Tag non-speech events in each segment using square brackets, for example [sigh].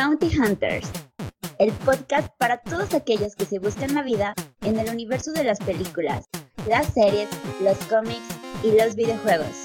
Bounty Hunters, el podcast para todos aquellos que se buscan la vida en el universo de las películas, las series, los cómics y los videojuegos.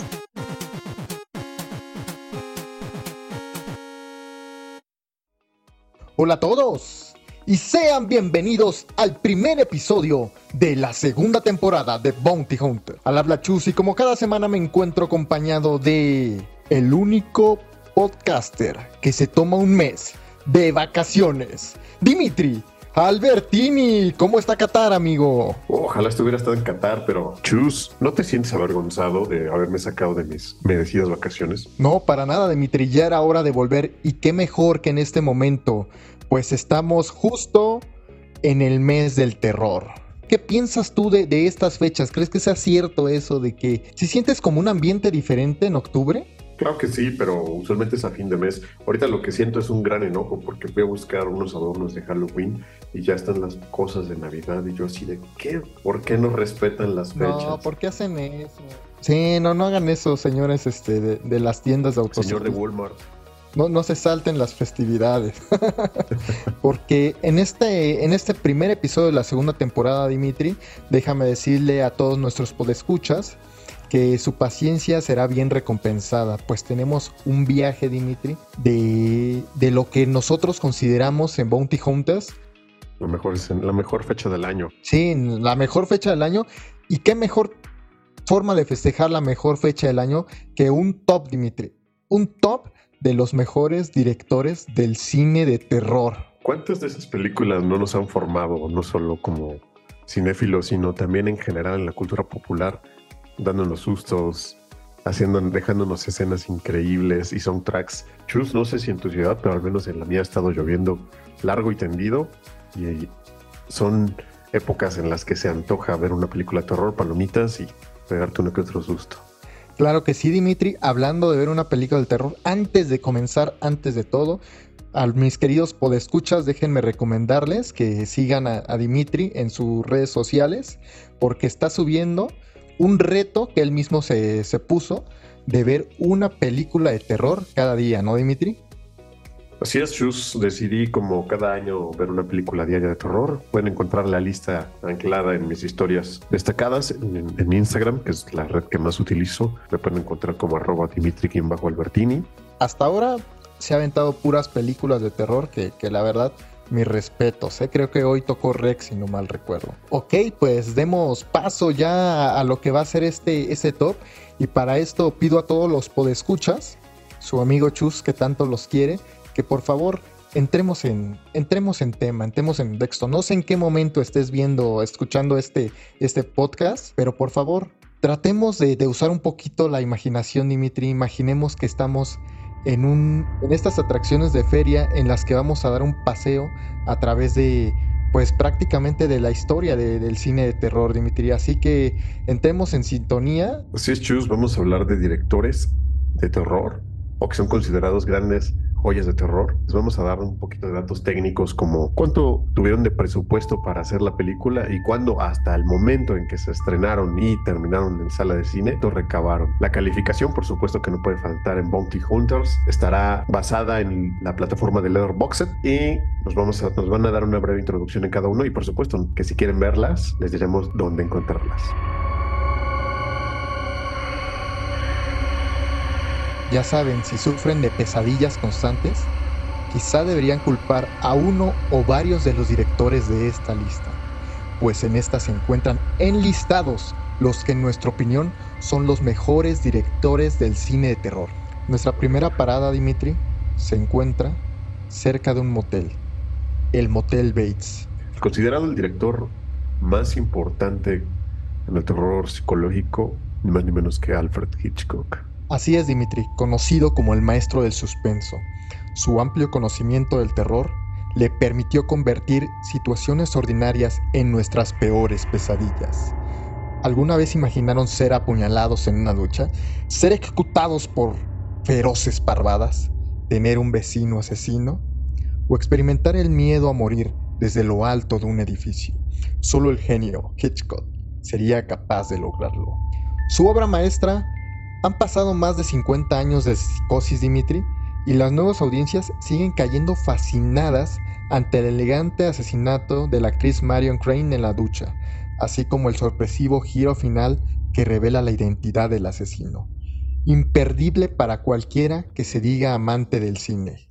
Hola a todos y sean bienvenidos al primer episodio de la segunda temporada de Bounty Hunter. Al habla Chus y como cada semana me encuentro acompañado de el único podcaster que se toma un mes de vacaciones, Dimitri. Albertini, ¿cómo está Qatar, amigo? Ojalá estuviera estado en Qatar, pero Chus, ¿no te sientes avergonzado de haberme sacado de mis merecidas vacaciones? No, para nada, Dimitri, ya era hora de volver y qué mejor que en este momento, pues estamos justo en el mes del terror. ¿Qué piensas tú de, de estas fechas? ¿Crees que sea cierto eso de que si sientes como un ambiente diferente en octubre? Claro que sí, pero usualmente es a fin de mes. Ahorita lo que siento es un gran enojo porque fui a buscar unos adornos de Halloween y ya están las cosas de Navidad y yo así de ¿qué? ¿Por qué no respetan las fechas? No, ¿por qué hacen eso? Sí, no, no hagan eso, señores este, de, de las tiendas de autos. Señor de Walmart. No, no se salten las festividades. [laughs] Porque en este, en este primer episodio de la segunda temporada, Dimitri, déjame decirle a todos nuestros podescuchas que su paciencia será bien recompensada, pues tenemos un viaje, Dimitri, de, de lo que nosotros consideramos en Bounty Hunters. Lo mejor es la mejor fecha del año. Sí, la mejor fecha del año. ¿Y qué mejor forma de festejar la mejor fecha del año que un top, Dimitri? Un top de los mejores directores del cine de terror. ¿Cuántas de esas películas no nos han formado, no solo como cinéfilos, sino también en general en la cultura popular? Dándonos sustos, haciendo, dejándonos escenas increíbles y soundtracks. Chus, no sé si en tu ciudad, pero al menos en la mía ha estado lloviendo largo y tendido y son épocas en las que se antoja ver una película de terror, palomitas y pegarte uno que otro susto. Claro que sí, Dimitri. Hablando de ver una película de terror, antes de comenzar, antes de todo, a mis queridos podescuchas, déjenme recomendarles que sigan a, a Dimitri en sus redes sociales, porque está subiendo un reto que él mismo se, se, puso de ver una película de terror cada día, ¿no, Dimitri? Así es, Chus. Decidí como cada año ver una película diaria de terror. Pueden encontrar la lista anclada en mis historias destacadas en, en Instagram, que es la red que más utilizo. Me pueden encontrar como arroba Dimitri-Albertini. Hasta ahora se ha aventado puras películas de terror que, que la verdad mis respetos, ¿eh? creo que hoy tocó Rex, si no mal recuerdo. Ok, pues demos paso ya a lo que va a ser este, este top. Y para esto pido a todos los podescuchas, su amigo Chus que tanto los quiere, que por favor entremos en, entremos en tema, entremos en texto. No sé en qué momento estés viendo, escuchando este, este podcast, pero por favor tratemos de, de usar un poquito la imaginación, Dimitri. Imaginemos que estamos en, un, en estas atracciones de feria en las que vamos a dar un paseo a través de, pues prácticamente de la historia de, del cine de terror, Dimitri. Así que entremos en sintonía. Así es, Chus, vamos a hablar de directores de terror o que son considerados grandes joyas de terror. Les vamos a dar un poquito de datos técnicos como cuánto tuvieron de presupuesto para hacer la película y cuándo hasta el momento en que se estrenaron y terminaron en sala de cine, lo recabaron. La calificación, por supuesto que no puede faltar en Bounty Hunters, estará basada en la plataforma de Letterboxd y nos, vamos a, nos van a dar una breve introducción en cada uno y por supuesto que si quieren verlas, les diremos dónde encontrarlas. Ya saben, si sufren de pesadillas constantes, quizá deberían culpar a uno o varios de los directores de esta lista, pues en esta se encuentran enlistados los que en nuestra opinión son los mejores directores del cine de terror. Nuestra primera parada, Dimitri, se encuentra cerca de un motel, el Motel Bates. Considerado el director más importante en el terror psicológico, ni más ni menos que Alfred Hitchcock. Así es Dimitri, conocido como el maestro del suspenso. Su amplio conocimiento del terror le permitió convertir situaciones ordinarias en nuestras peores pesadillas. ¿Alguna vez imaginaron ser apuñalados en una ducha? ¿Ser ejecutados por feroces parvadas? ¿Tener un vecino asesino? ¿O experimentar el miedo a morir desde lo alto de un edificio? Solo el genio Hitchcock sería capaz de lograrlo. Su obra maestra han pasado más de 50 años de psicosis, Dimitri, y las nuevas audiencias siguen cayendo fascinadas ante el elegante asesinato de la actriz Marion Crane en la ducha, así como el sorpresivo giro final que revela la identidad del asesino. Imperdible para cualquiera que se diga amante del cine.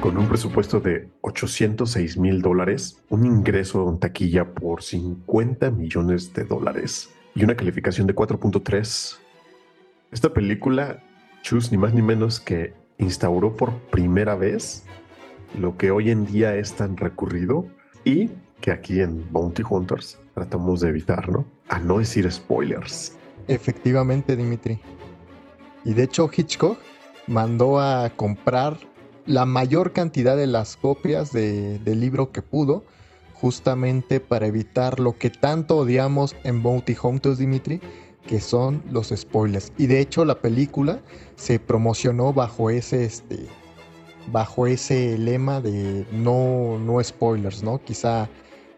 Con un presupuesto de 806 mil dólares, un ingreso en taquilla por 50 millones de dólares y una calificación de 4.3, esta película, Chus, ni más ni menos que instauró por primera vez lo que hoy en día es tan recurrido y que aquí en Bounty Hunters tratamos de evitar, ¿no? A no decir spoilers. Efectivamente, Dimitri. Y de hecho Hitchcock mandó a comprar la mayor cantidad de las copias del libro que pudo, justamente para evitar lo que tanto odiamos en Bounty Hunters, Dimitri, que son los spoilers. Y de hecho la película se promocionó bajo ese, este, bajo ese lema de no, no spoilers, ¿no? Quizá,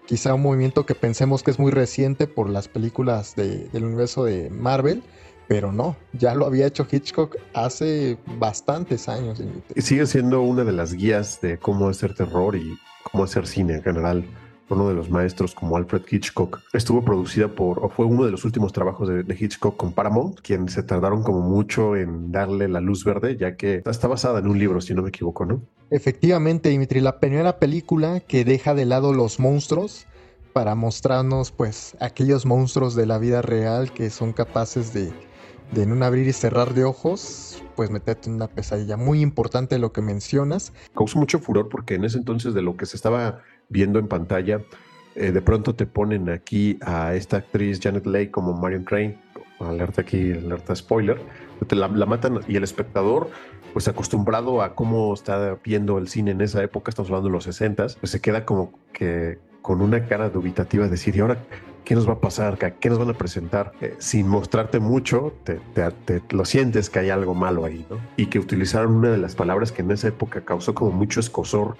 quizá un movimiento que pensemos que es muy reciente por las películas del universo de Marvel, pero no, ya lo había hecho Hitchcock hace bastantes años. Sigue siendo una de las guías de cómo hacer terror y cómo hacer cine en general uno de los maestros como Alfred Hitchcock. Estuvo producida por, o fue uno de los últimos trabajos de, Hitchcock con Paramount, quien se tardaron como mucho en darle la luz verde, ya que está basada en un libro, si no me equivoco, ¿no? Efectivamente, Dimitri, la primera película que deja de lado los monstruos para mostrarnos, pues, aquellos monstruos de la vida real que son capaces de, de en un abrir y cerrar de ojos, pues meterte en una pesadilla. Muy importante lo que mencionas. Causó mucho furor porque en ese entonces de lo que se estaba viendo en pantalla, eh, de pronto te ponen aquí a esta actriz Janet Leigh como Marion Crane, alerta aquí, alerta spoiler, la, la matan y el espectador pues acostumbrado a cómo está viendo el cine en esa época, estamos hablando de los 60, pues se queda como que con una cara dubitativa de decir, ¿y ahora qué nos va a pasar? ¿Qué nos van a presentar? Eh, sin mostrarte mucho, te, te, lo sientes que hay algo malo ahí, ¿no? Y que utilizaron una de las palabras que en esa época causó como mucho escosor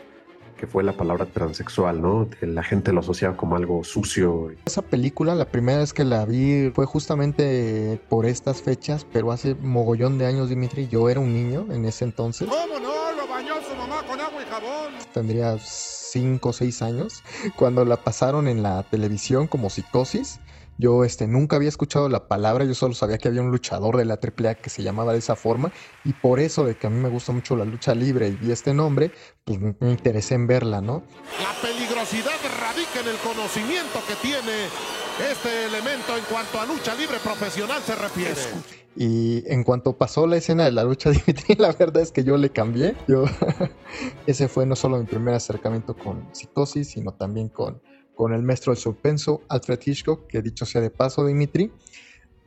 que fue la palabra transexual, ¿no? La gente lo asociaba como algo sucio. Esa película, la primera vez que la vi fue justamente por estas fechas, pero hace mogollón de años, Dimitri. Yo era un niño en ese entonces. ¿Cómo no? Lo bañó su mamá con agua y jabón. Tendría cinco o seis años cuando la pasaron en la televisión como psicosis yo este, nunca había escuchado la palabra, yo solo sabía que había un luchador de la AAA que se llamaba de esa forma y por eso de que a mí me gusta mucho la lucha libre y vi este nombre, pues me interesé en verla, ¿no? La peligrosidad radica en el conocimiento que tiene este elemento en cuanto a lucha libre profesional se refiere. Y en cuanto pasó la escena de la lucha [laughs] Dimitri, la verdad es que yo le cambié. Yo [laughs] ese fue no solo mi primer acercamiento con psicosis, sino también con con el maestro del suspenso, Alfred Hitchcock, que dicho sea de paso, Dimitri,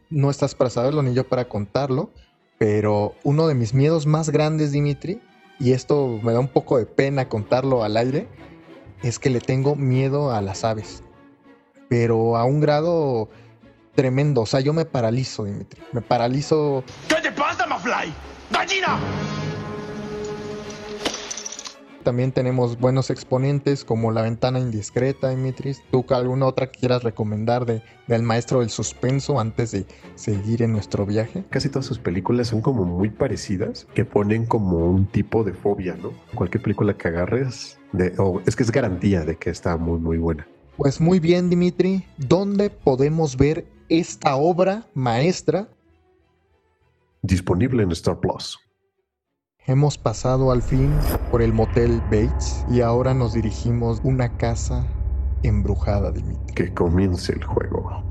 no estás para saberlo ni yo para contarlo, pero uno de mis miedos más grandes, Dimitri, y esto me da un poco de pena contarlo al aire, es que le tengo miedo a las aves, pero a un grado tremendo, o sea, yo me paralizo, Dimitri, me paralizo... ¿Qué te pasa, Mafly? ¡Gallina! También tenemos buenos exponentes como La Ventana Indiscreta, Dimitris. ¿Tú alguna otra quieras recomendar de, del maestro del suspenso antes de seguir en nuestro viaje? Casi todas sus películas son como muy parecidas, que ponen como un tipo de fobia, ¿no? Cualquier película que agarres, de, es que es garantía de que está muy, muy buena. Pues muy bien, Dimitri. ¿Dónde podemos ver esta obra maestra? Disponible en Star Plus. Hemos pasado al fin por el motel Bates y ahora nos dirigimos a una casa embrujada, Dimitri. Que comience el juego.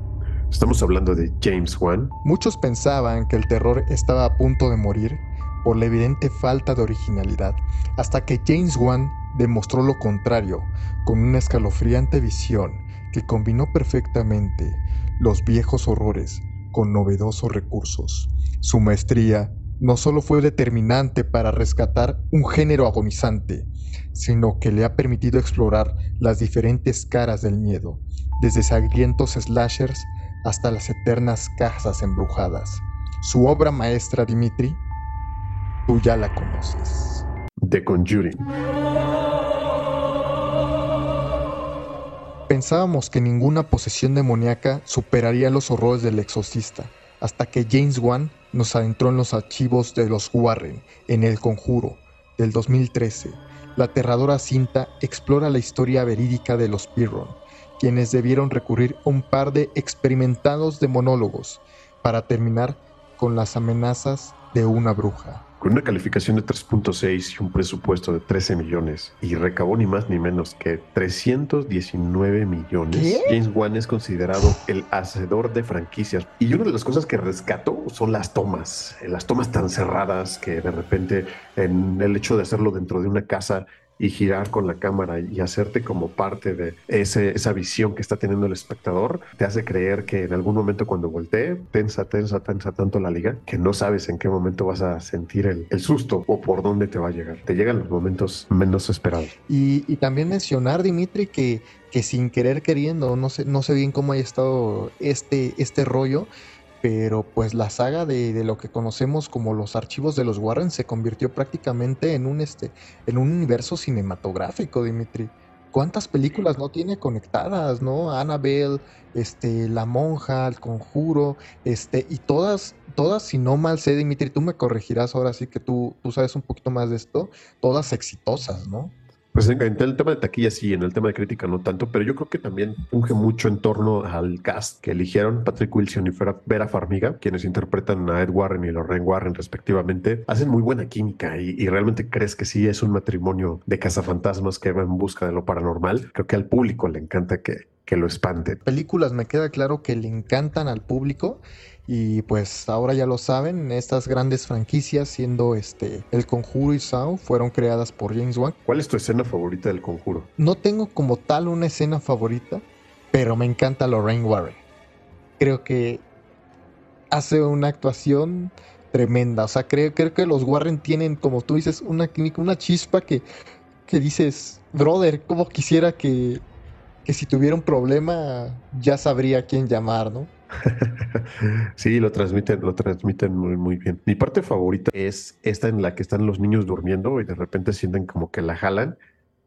Estamos hablando de James Wan. Muchos pensaban que el terror estaba a punto de morir por la evidente falta de originalidad, hasta que James Wan demostró lo contrario, con una escalofriante visión que combinó perfectamente los viejos horrores con novedosos recursos. Su maestría no solo fue determinante para rescatar un género agonizante, sino que le ha permitido explorar las diferentes caras del miedo, desde sangrientos slashers hasta las eternas casas embrujadas. Su obra maestra, Dimitri, tú ya la conoces. The Conjuring. Pensábamos que ninguna posesión demoníaca superaría los horrores del exorcista, hasta que James Wan nos adentró en los archivos de los Warren, en El Conjuro, del 2013. La aterradora cinta explora la historia verídica de los Pirron, quienes debieron recurrir a un par de experimentados de monólogos para terminar con las amenazas de una bruja. Con una calificación de 3.6 y un presupuesto de 13 millones y recabó ni más ni menos que 319 millones, James Wan es considerado el hacedor de franquicias. Y una de las cosas que rescató son las tomas, las tomas tan cerradas que de repente en el hecho de hacerlo dentro de una casa y girar con la cámara y hacerte como parte de ese, esa visión que está teniendo el espectador, te hace creer que en algún momento cuando voltee, tensa, tensa, tensa tanto la liga que no sabes en qué momento vas a sentir el, el susto o por dónde te va a llegar. Te llegan los momentos menos esperados. Y, y también mencionar, Dimitri, que, que sin querer queriendo, no sé, no sé bien cómo haya estado este, este rollo, pero pues la saga de, lo que conocemos como los archivos de los Warren se convirtió prácticamente en un, este, en un universo cinematográfico, Dimitri. ¿Cuántas películas no tiene conectadas, no? Annabelle, este, La Monja, El Conjuro, este, y todas, todas, si no mal sé, Dimitri, tú me corregirás ahora sí que tú, tú sabes un poquito más de esto, todas exitosas, ¿no? Pues en, el tema de taquilla sí, en el tema de crítica no tanto, pero yo creo que también funge mucho en torno al cast que eligieron Patrick Wilson y Vera Farmiga, quienes interpretan a Ed Warren y Lorraine Warren respectivamente. Hacen muy buena química y, realmente crees que sí es un matrimonio de cazafantasmas que va en busca de lo paranormal. Creo que al público le encanta que, que lo espante. Películas me queda claro que le encantan al público y pues ahora ya lo saben, estas grandes franquicias, siendo este El Conjuro y Saw, fueron creadas por James Wan. ¿Cuál es tu escena favorita del Conjuro? No tengo como tal una escena favorita, pero me encanta Lorraine Warren. Creo que hace una actuación tremenda. O sea, creo, creo que los Warren tienen, como tú dices, una química, una chispa que, que dices, brother, como quisiera que, que si tuviera un problema ya sabría a quién llamar, ¿no? [laughs] sí, lo transmiten, lo transmiten muy, muy bien. Mi parte favorita es esta en la que están los niños durmiendo y de repente sienten como que la jalan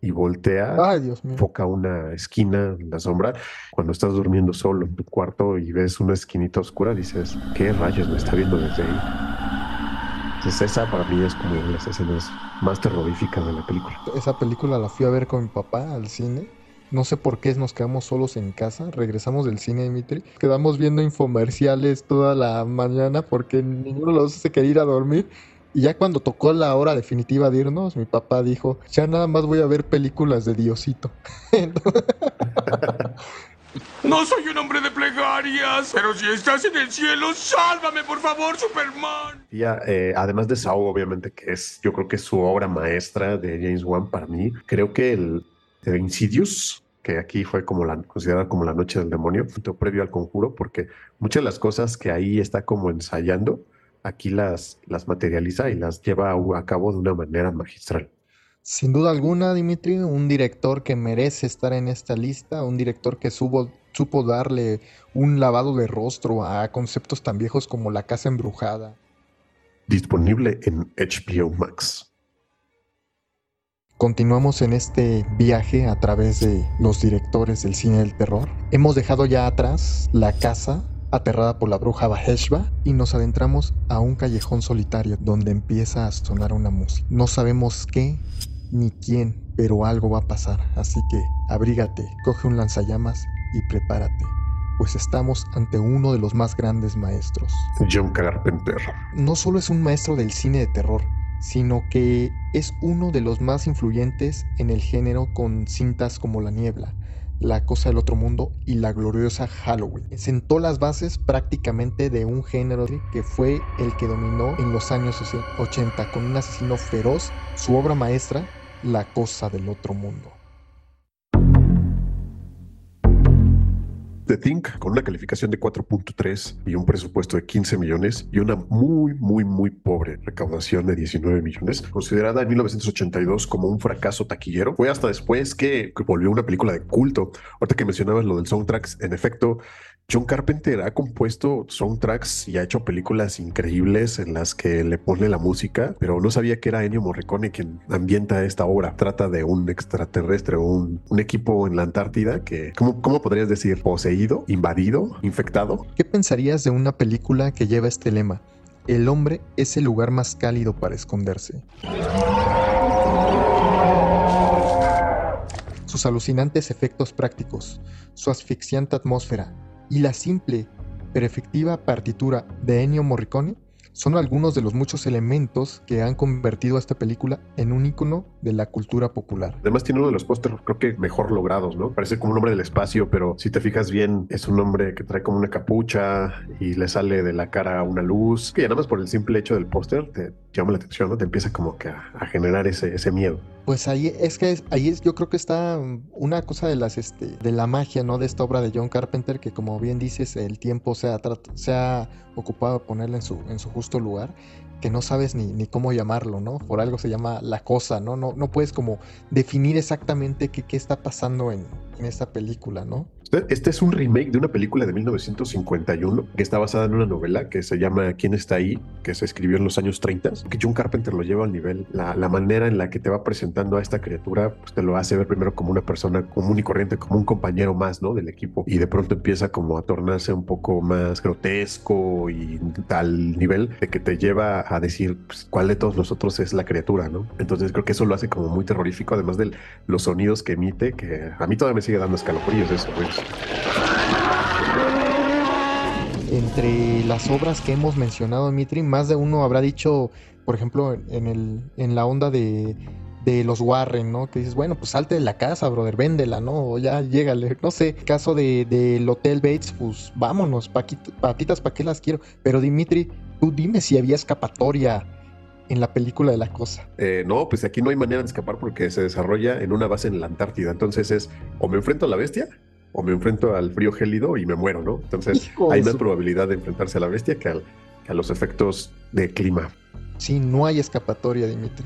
y voltea, Ay, Dios mío. foca una esquina en la sombra. Cuando estás durmiendo solo en tu cuarto y ves una esquinita oscura, dices, ¿qué rayos me está viendo desde ahí? Entonces esa para mí es como una de las escenas más terroríficas de la película. Esa película la fui a ver con mi papá al cine no sé por qué nos quedamos solos en casa. Regresamos del cine, Dimitri. Quedamos viendo infomerciales toda la mañana porque ninguno de los se quería ir a dormir. Y ya cuando tocó la hora definitiva de irnos, mi papá dijo, ya nada más voy a ver películas de Diosito. [laughs] No soy un hombre de plegarias, pero si estás en el cielo, sálvame, por favor, Superman. Ya, eh, además de Saw, obviamente, que es, yo creo que es su obra maestra de James Wan para mí, creo que el, el Insidious que aquí fue como la considerada como la noche del demonio, previo al conjuro, porque muchas de las cosas que ahí está como ensayando, aquí las, las materializa y las lleva a, cabo de una manera magistral. Sin duda alguna, Dimitri, un director que merece estar en esta lista, un director que supo darle un lavado de rostro a conceptos tan viejos como La Casa Embrujada. Disponible en HBO Max. Continuamos en este viaje a través de los directores del cine del terror. Hemos dejado ya atrás la casa aterrada por la bruja Baheshba y nos adentramos a un callejón solitario donde empieza a sonar una música. No sabemos qué ni quién, pero algo va a pasar, así que abrígate, coge un lanzallamas y prepárate, pues estamos ante uno de los más grandes maestros. John Carpenter. No solo es un maestro del cine de terror, sino que es uno de los más influyentes en el género con cintas como La Niebla, La Cosa del Otro Mundo y La Gloriosa Halloween. Sentó las bases prácticamente de un género que fue el que dominó en los años 80 con un asesino feroz, su obra maestra, La Cosa del Otro Mundo. The Think con una calificación de 4.3 y un presupuesto de 15 millones y una muy, muy, muy pobre recaudación de 19 millones, considerada en 1982 como un fracaso taquillero. Fue hasta después que, volvió una película de culto. Ahorita que mencionabas lo del soundtracks, en efecto, John Carpenter ha compuesto soundtracks y ha hecho películas increíbles en las que le pone la música, pero no sabía que era Ennio Morricone quien ambienta esta obra. Trata de un extraterrestre, un, un equipo en la Antártida que, ¿cómo, ¿cómo podrías decir? Poseído, invadido, infectado. ¿Qué pensarías de una película que lleva este lema? el hombre es el lugar más cálido para esconderse. Sus alucinantes efectos prácticos, su asfixiante atmósfera y la simple pero efectiva partitura de Ennio Morricone son algunos de los muchos elementos que han convertido a esta película en un icono de la cultura popular. Además tiene uno de los pósteres creo que mejor logrados, ¿no? Parece como un hombre del espacio, pero si te fijas bien es un hombre que trae como una capucha y le sale de la cara una luz, que ya nada más por el simple hecho del póster te llama la atención, ¿no? Te empieza como que a, generar ese, ese miedo. Pues ahí es que ahí es, yo creo que está una cosa de las este de la magia, ¿no? De esta obra de John Carpenter que como bien dices, el tiempo se ha, se ha ocupado de ponerla en su en su justo lugar, que no sabes ni, ni cómo llamarlo, ¿no? Por algo se llama la cosa, ¿no? No, no puedes como definir exactamente qué, qué está pasando en, en esta película, ¿no? Este es un remake de una película de 1951 que está basada en una novela que se llama ¿Quién está ahí? que se escribió en los años 30, que John Carpenter lo lleva al nivel, la, la manera en la que te va presentando a esta criatura, pues te lo hace ver primero como una persona común y corriente, como un compañero más, ¿no? Del equipo, y de pronto empieza como a tornarse un poco más grotesco y tal nivel de que te lleva a decir pues, cuál de todos nosotros es la criatura, ¿no? Entonces creo que eso lo hace como muy terrorífico, además de los sonidos que emite, que a mí todavía me sigue dando escalofríos eso, pues. Entre las obras que hemos mencionado, Mitri, más de uno habrá dicho, por ejemplo, en, el, en la onda de, de los Warren, ¿no? Que dices, bueno, pues salte de la casa, brother, véndela, ¿no? O ya llégale. No sé, caso del de, Hotel Bates, pues vámonos, patitas, ¿para qué las quiero? Pero Dimitri, tú dime si había escapatoria en la película de la cosa. Eh, no, pues aquí no hay manera de escapar porque se desarrolla en una base en la Antártida. Entonces es o me enfrento a la bestia o me enfrento al frío gélido y me muero, ¿no? Entonces hay más probabilidad de enfrentarse a la bestia que, que a los efectos de clima. Sí, no hay escapatoria, Dimitri.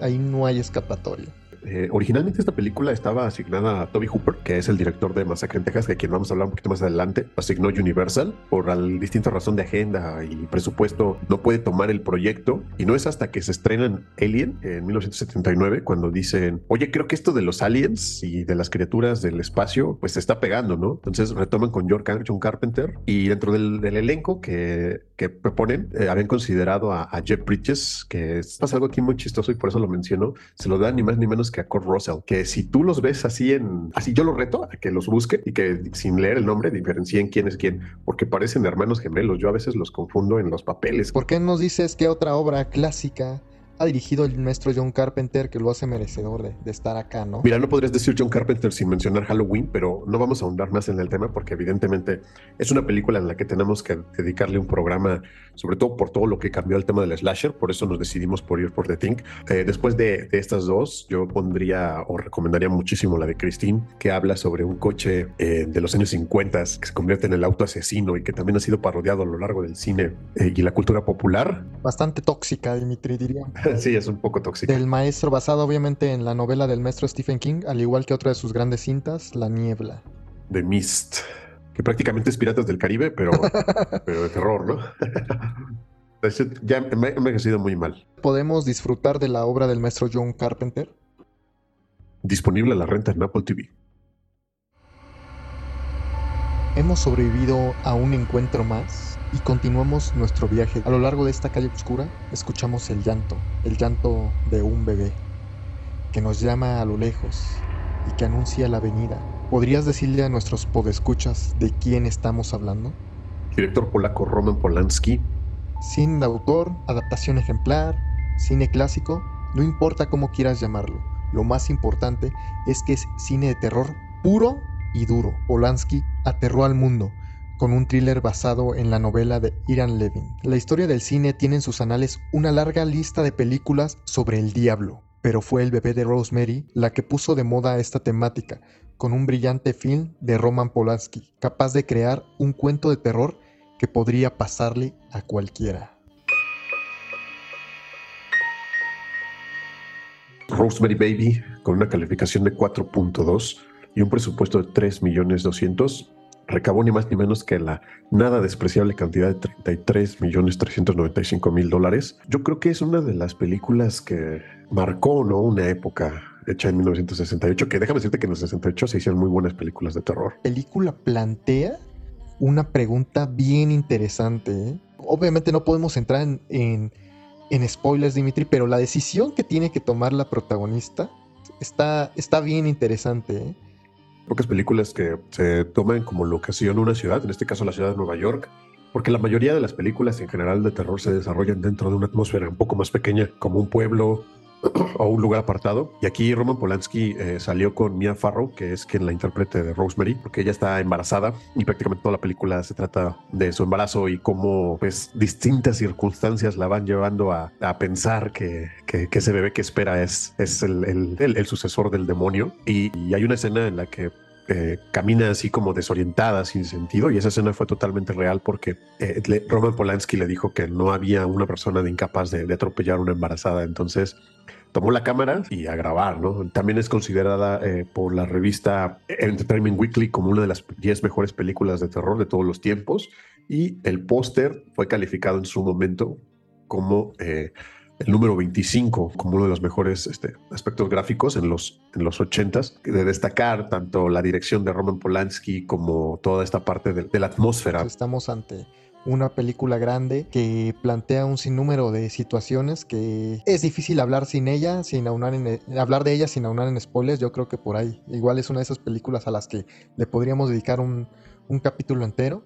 Ahí no hay escapatoria. Eh, originalmente esta película estaba asignada a Toby Hooper, que es el director de Masacre en Texas, de quien vamos a hablar un poquito más adelante. Asignó Universal por al, distinta razón de agenda y presupuesto. No puede tomar el proyecto y no es hasta que se estrenan Alien en 1979 cuando dicen, oye, creo que esto de los aliens y de las criaturas del espacio, pues se está pegando, ¿no? Entonces retoman con John Carpenter y dentro del, elenco que, que proponen, eh, habían considerado a, Jeff Bridges, que es, pasa algo aquí muy chistoso y por eso lo menciono, se lo dan ni más ni menos que a Kurt Russell, que si tú los ves así en, así yo los reto a que los busquen y que sin leer el nombre diferencien quién es quién, porque parecen hermanos gemelos. Yo a veces los confundo en los papeles. ¿Por qué nos dices que otra obra clásica ha dirigido el maestro John Carpenter que lo hace merecedor de, estar acá, ¿no? Mira, no podrías decir John Carpenter sin mencionar Halloween, pero no vamos a ahondar más en el tema porque evidentemente es una película en la que tenemos que dedicarle un programa, sobre todo por todo lo que cambió el tema del slasher, por eso nos decidimos por ir por The Thing. Eh, después de, estas dos, yo pondría o recomendaría muchísimo la de Christine, que habla sobre un coche eh, de los años 50 que se convierte en el auto asesino y que también ha sido parodiado a lo largo del cine eh, y la cultura popular. Bastante tóxica, Dimitri, diría. [laughs] sí, es un poco tóxico. Del maestro, basado obviamente en la novela del maestro Stephen King, al igual que otra de sus grandes cintas, La Niebla. The Mist, que prácticamente es Piratas del Caribe, pero, [laughs] pero de terror, ¿no? [laughs] ya me ha envejecido muy mal. ¿Podemos disfrutar de la obra del maestro John Carpenter? Disponible a la renta en Apple TV. Hemos sobrevivido a un encuentro más y continuamos nuestro viaje. A lo largo de esta calle oscura escuchamos el llanto, el llanto de un bebé que nos llama a lo lejos y que anuncia la venida. ¿Podrías decirle a nuestros podescuchas de quién estamos hablando? Director polaco Roman Polanski. Cine de autor, adaptación ejemplar, cine clásico, no importa cómo quieras llamarlo. Lo más importante es que es cine de terror puro y duro. Polanski aterró al mundo con un thriller basado en la novela de Ian Levin. La historia del cine tiene en sus anales una larga lista de películas sobre el diablo, pero fue el bebé de Rosemary la que puso de moda esta temática, con un brillante film de Roman Polanski, capaz de crear un cuento de terror que podría pasarle a cualquiera. Rosemary Baby, con una calificación de 4.2 y un presupuesto de 3 millones 200, recabó ni más ni menos que la nada despreciable cantidad de 33 millones 395 mil dólares. Yo creo que es una de las películas que marcó ¿no? una época hecha en 1968, que déjame decirte que en el 68 se hicieron muy buenas películas de terror. Película plantea una pregunta bien interesante. ¿eh? Obviamente no podemos entrar en, en, spoilers, Dimitri, pero la decisión que tiene que tomar la protagonista está, está bien interesante. ¿eh? Pocas películas que se toman como locación una ciudad, en este caso la ciudad de Nueva York, porque la mayoría de las películas en general de terror se desarrollan dentro de una atmósfera un poco más pequeña, como un pueblo o un lugar apartado. Y aquí Roman Polanski eh, salió con Mia Farrow, que es quien la interprete de Rosemary, porque ella está embarazada y prácticamente toda la película se trata de su embarazo y cómo pues distintas circunstancias la van llevando a, pensar que, que, ese bebé que espera es, es el, el, sucesor del demonio. Y, hay una escena en la que eh, camina así como desorientada, sin sentido, y esa escena fue totalmente real porque eh, Roman Polanski le dijo que no había una persona de incapaz de, de atropellar a una embarazada. Entonces, tomó la cámara y a grabar, ¿no? También es considerada eh, por la revista Entertainment Weekly como una de las 10 mejores películas de terror de todos los tiempos y el póster fue calificado en su momento como eh, el número 25 como uno de los mejores este, aspectos gráficos en los, en los 80s, de destacar tanto la dirección de Roman Polanski como toda esta parte de la atmósfera. Estamos ante una película grande que plantea un sinnúmero de situaciones que es difícil hablar sin ella, sin aunar en, hablar de ella sin aunar en spoilers. Yo creo que por ahí igual es una de esas películas a las que le podríamos dedicar un, capítulo entero.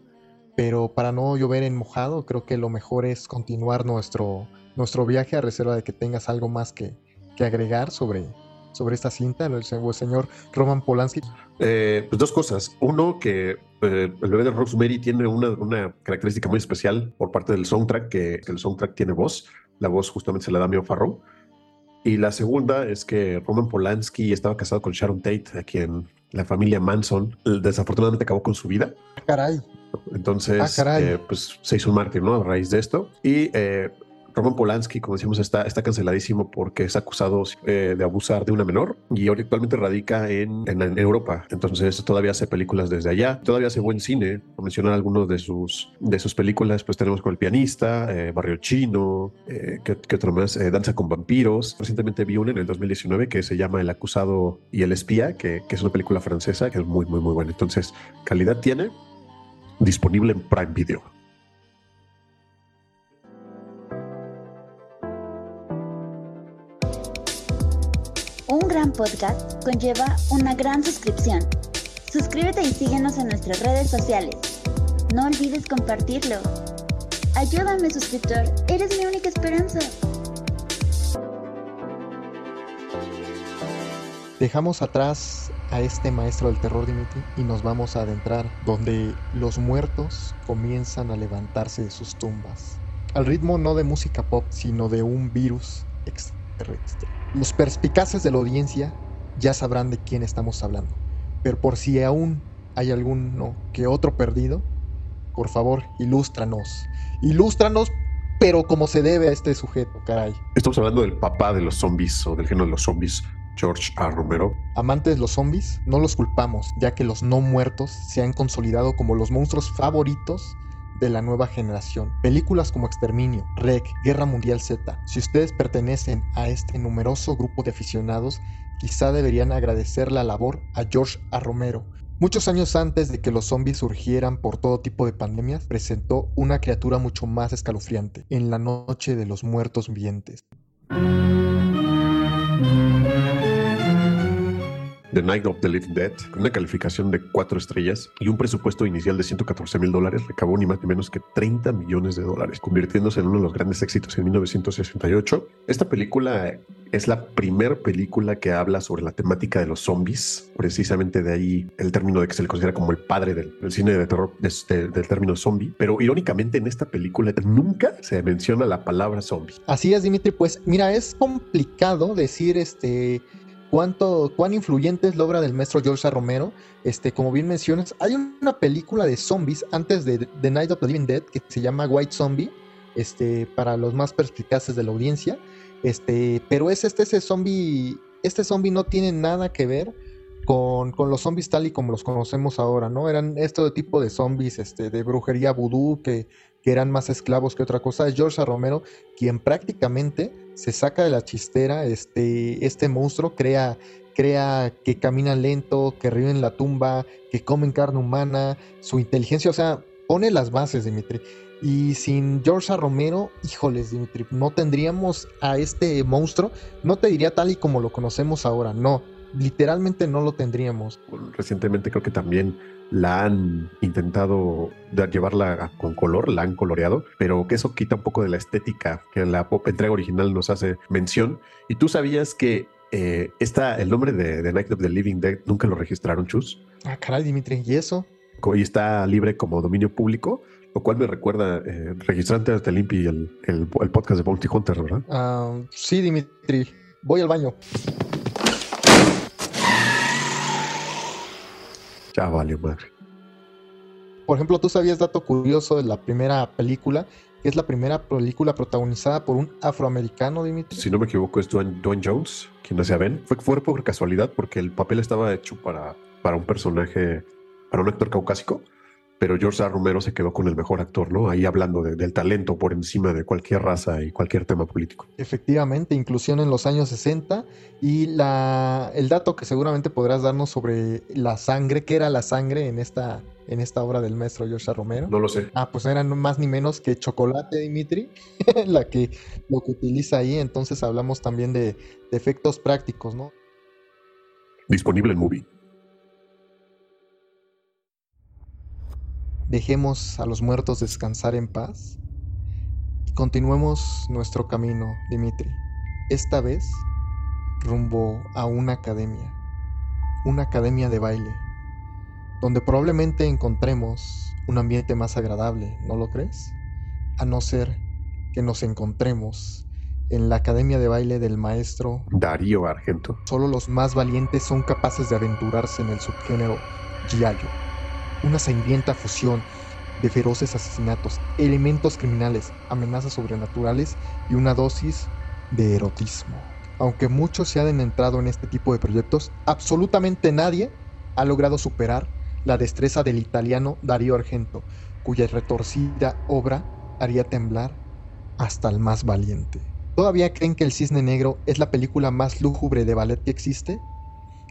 Pero para no llover en mojado, creo que lo mejor es continuar nuestro, nuestro viaje a reserva de que tengas algo más que, que agregar sobre, sobre esta cinta, el, señor Roman Polanski? Eh, pues dos cosas. Uno, que eh, el bebé de Rosemary tiene una, una, característica muy especial por parte del soundtrack, que el soundtrack tiene voz. La voz justamente se la da Mio Farrow. Y la segunda es que Roman Polanski estaba casado con Sharon Tate, a quien la familia Manson desafortunadamente acabó con su vida. Ah, caray. Entonces, ah, eh, pues se hizo un mártir, ¿no? A raíz de esto. Y Roman Polanski, como decimos, está, está canceladísimo porque es acusado eh, de abusar de una menor y actualmente radica en, en, Europa. Entonces todavía hace películas desde allá, todavía hace buen cine. Por mencionar algunos de sus, de sus películas, pues tenemos con El pianista, eh, Barrio Chino, eh, ¿qué, otro más? Danza con vampiros. Recientemente vi una en el 2019 que se llama El acusado y el espía, que, que es una película francesa que es muy, muy, muy buena. Entonces, calidad tiene disponible en Prime Video. Gran podcast conlleva una gran suscripción. Suscríbete y síguenos en nuestras redes sociales. No olvides compartirlo. Ayúdame suscriptor, eres mi única esperanza. Dejamos atrás a este maestro del terror Dimitri y nos vamos a adentrar donde los muertos comienzan a levantarse de sus tumbas. Al ritmo no de música pop, sino de un virus extraterrestre. Los perspicaces de la audiencia ya sabrán de quién estamos hablando, pero por si aún hay alguno que otro perdido, por favor, ilústranos. Ilústranos, pero como se debe a este sujeto, caray. Estamos hablando del papá de los zombies o del género de los zombies, George A. Romero. Amantes de los zombies, no los culpamos, ya que los no muertos se han consolidado como los monstruos favoritos de la nueva generación. Películas como Exterminio, Rec, Guerra Mundial Z. Si ustedes pertenecen a este numeroso grupo de aficionados, quizá deberían agradecer la labor a George A. Romero. Muchos años antes de que los zombies surgieran por todo tipo de pandemias, presentó una criatura mucho más escalofriante, en la noche de los muertos vivientes. The Night of the Living Dead, con una calificación de cuatro estrellas y un presupuesto inicial de 114 mil dólares, recabó ni más ni menos que 30 millones de dólares, convirtiéndose en uno de los grandes éxitos en 1968. Esta película es la primera película que habla sobre la temática de los zombies, precisamente de ahí el término de que se le considera como el padre del, cine de terror, del término zombie. Pero irónicamente en esta película nunca se menciona la palabra zombie. Así es, Dimitri. Pues mira, es complicado decir este cuánto, cuán influyente es la obra del maestro George. Romero. Este, como bien mencionas, hay una película de zombies antes de The Night of the Living Dead que se llama White Zombie, este, para los más perspicaces de la audiencia. Este, pero es este ese zombie, este zombie no tiene nada que ver con, los zombies tal y como los conocemos ahora, ¿no? Eran este tipo de zombies este, de brujería vudú que que eran más esclavos que otra cosa, es George Romero quien prácticamente se saca de la chistera este, este monstruo, crea, crea que caminan lento, que ríen en la tumba, que comen carne humana, su inteligencia, o sea, pone las bases, Dimitri. Y sin George Romero, híjoles, Dimitri, no tendríamos a este monstruo, no te diría tal y como lo conocemos ahora, no, literalmente no lo tendríamos. Recientemente creo que también la han intentado llevarla con color, la han coloreado, pero que eso quita un poco de la estética que la pop entrega original nos hace mención. Y tú sabías que eh, el nombre de, Night of the Living Dead nunca lo registraron, Chus. Ah, caray, Dimitri, ¿y eso? Y está libre como dominio público, lo cual me recuerda eh, registrante de Limpi el, el, el, podcast de Bounty Hunter, ¿verdad? Ah, sí, Dimitri, voy al baño. Ya vale, madre. Por ejemplo, ¿tú sabías dato curioso de la primera película? Que es la primera película protagonizada por un afroamericano, Dimitri. Si no me equivoco, es Dwayne, Jones, quien hacía Ben. Fue, fue por casualidad porque el papel estaba hecho para, para un personaje, para un actor caucásico pero George A. Romero se quedó con el mejor actor, ¿no? Ahí hablando del talento por encima de cualquier raza y cualquier tema político. Efectivamente, inclusión en los años 60 y la, el dato que seguramente podrás darnos sobre la sangre, ¿qué era la sangre en esta, en esta obra del maestro George A. Romero? No lo sé. Ah, pues eran más ni menos que chocolate, Dimitri, [laughs] la que, lo que utiliza ahí, entonces hablamos también de, de efectos prácticos, ¿no? Disponible en Movie. Dejemos a los muertos descansar en paz y continuemos nuestro camino, Dimitri. Esta vez rumbo a una academia, una academia de baile, donde probablemente encontremos un ambiente más agradable, ¿no lo crees? A no ser que nos encontremos en la academia de baile del maestro Darío Argento. Solo los más valientes son capaces de aventurarse en el subgénero Giallo una sangrienta fusión de feroces asesinatos, elementos criminales, amenazas sobrenaturales y una dosis de erotismo. Aunque muchos se han entrado en este tipo de proyectos, absolutamente nadie ha logrado superar la destreza del italiano Darío Argento, cuya retorcida obra haría temblar hasta el más valiente. ¿Todavía creen que El Cisne Negro es la película más lúgubre de ballet que existe?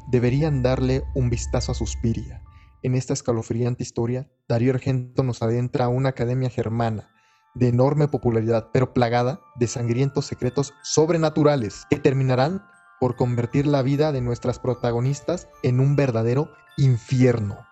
Deberían darle un vistazo a Suspiria, en esta escalofriante historia, Darío Argento nos adentra a una academia germana de enorme popularidad, pero plagada de sangrientos secretos sobrenaturales que terminarán por convertir la vida de nuestras protagonistas en un verdadero infierno.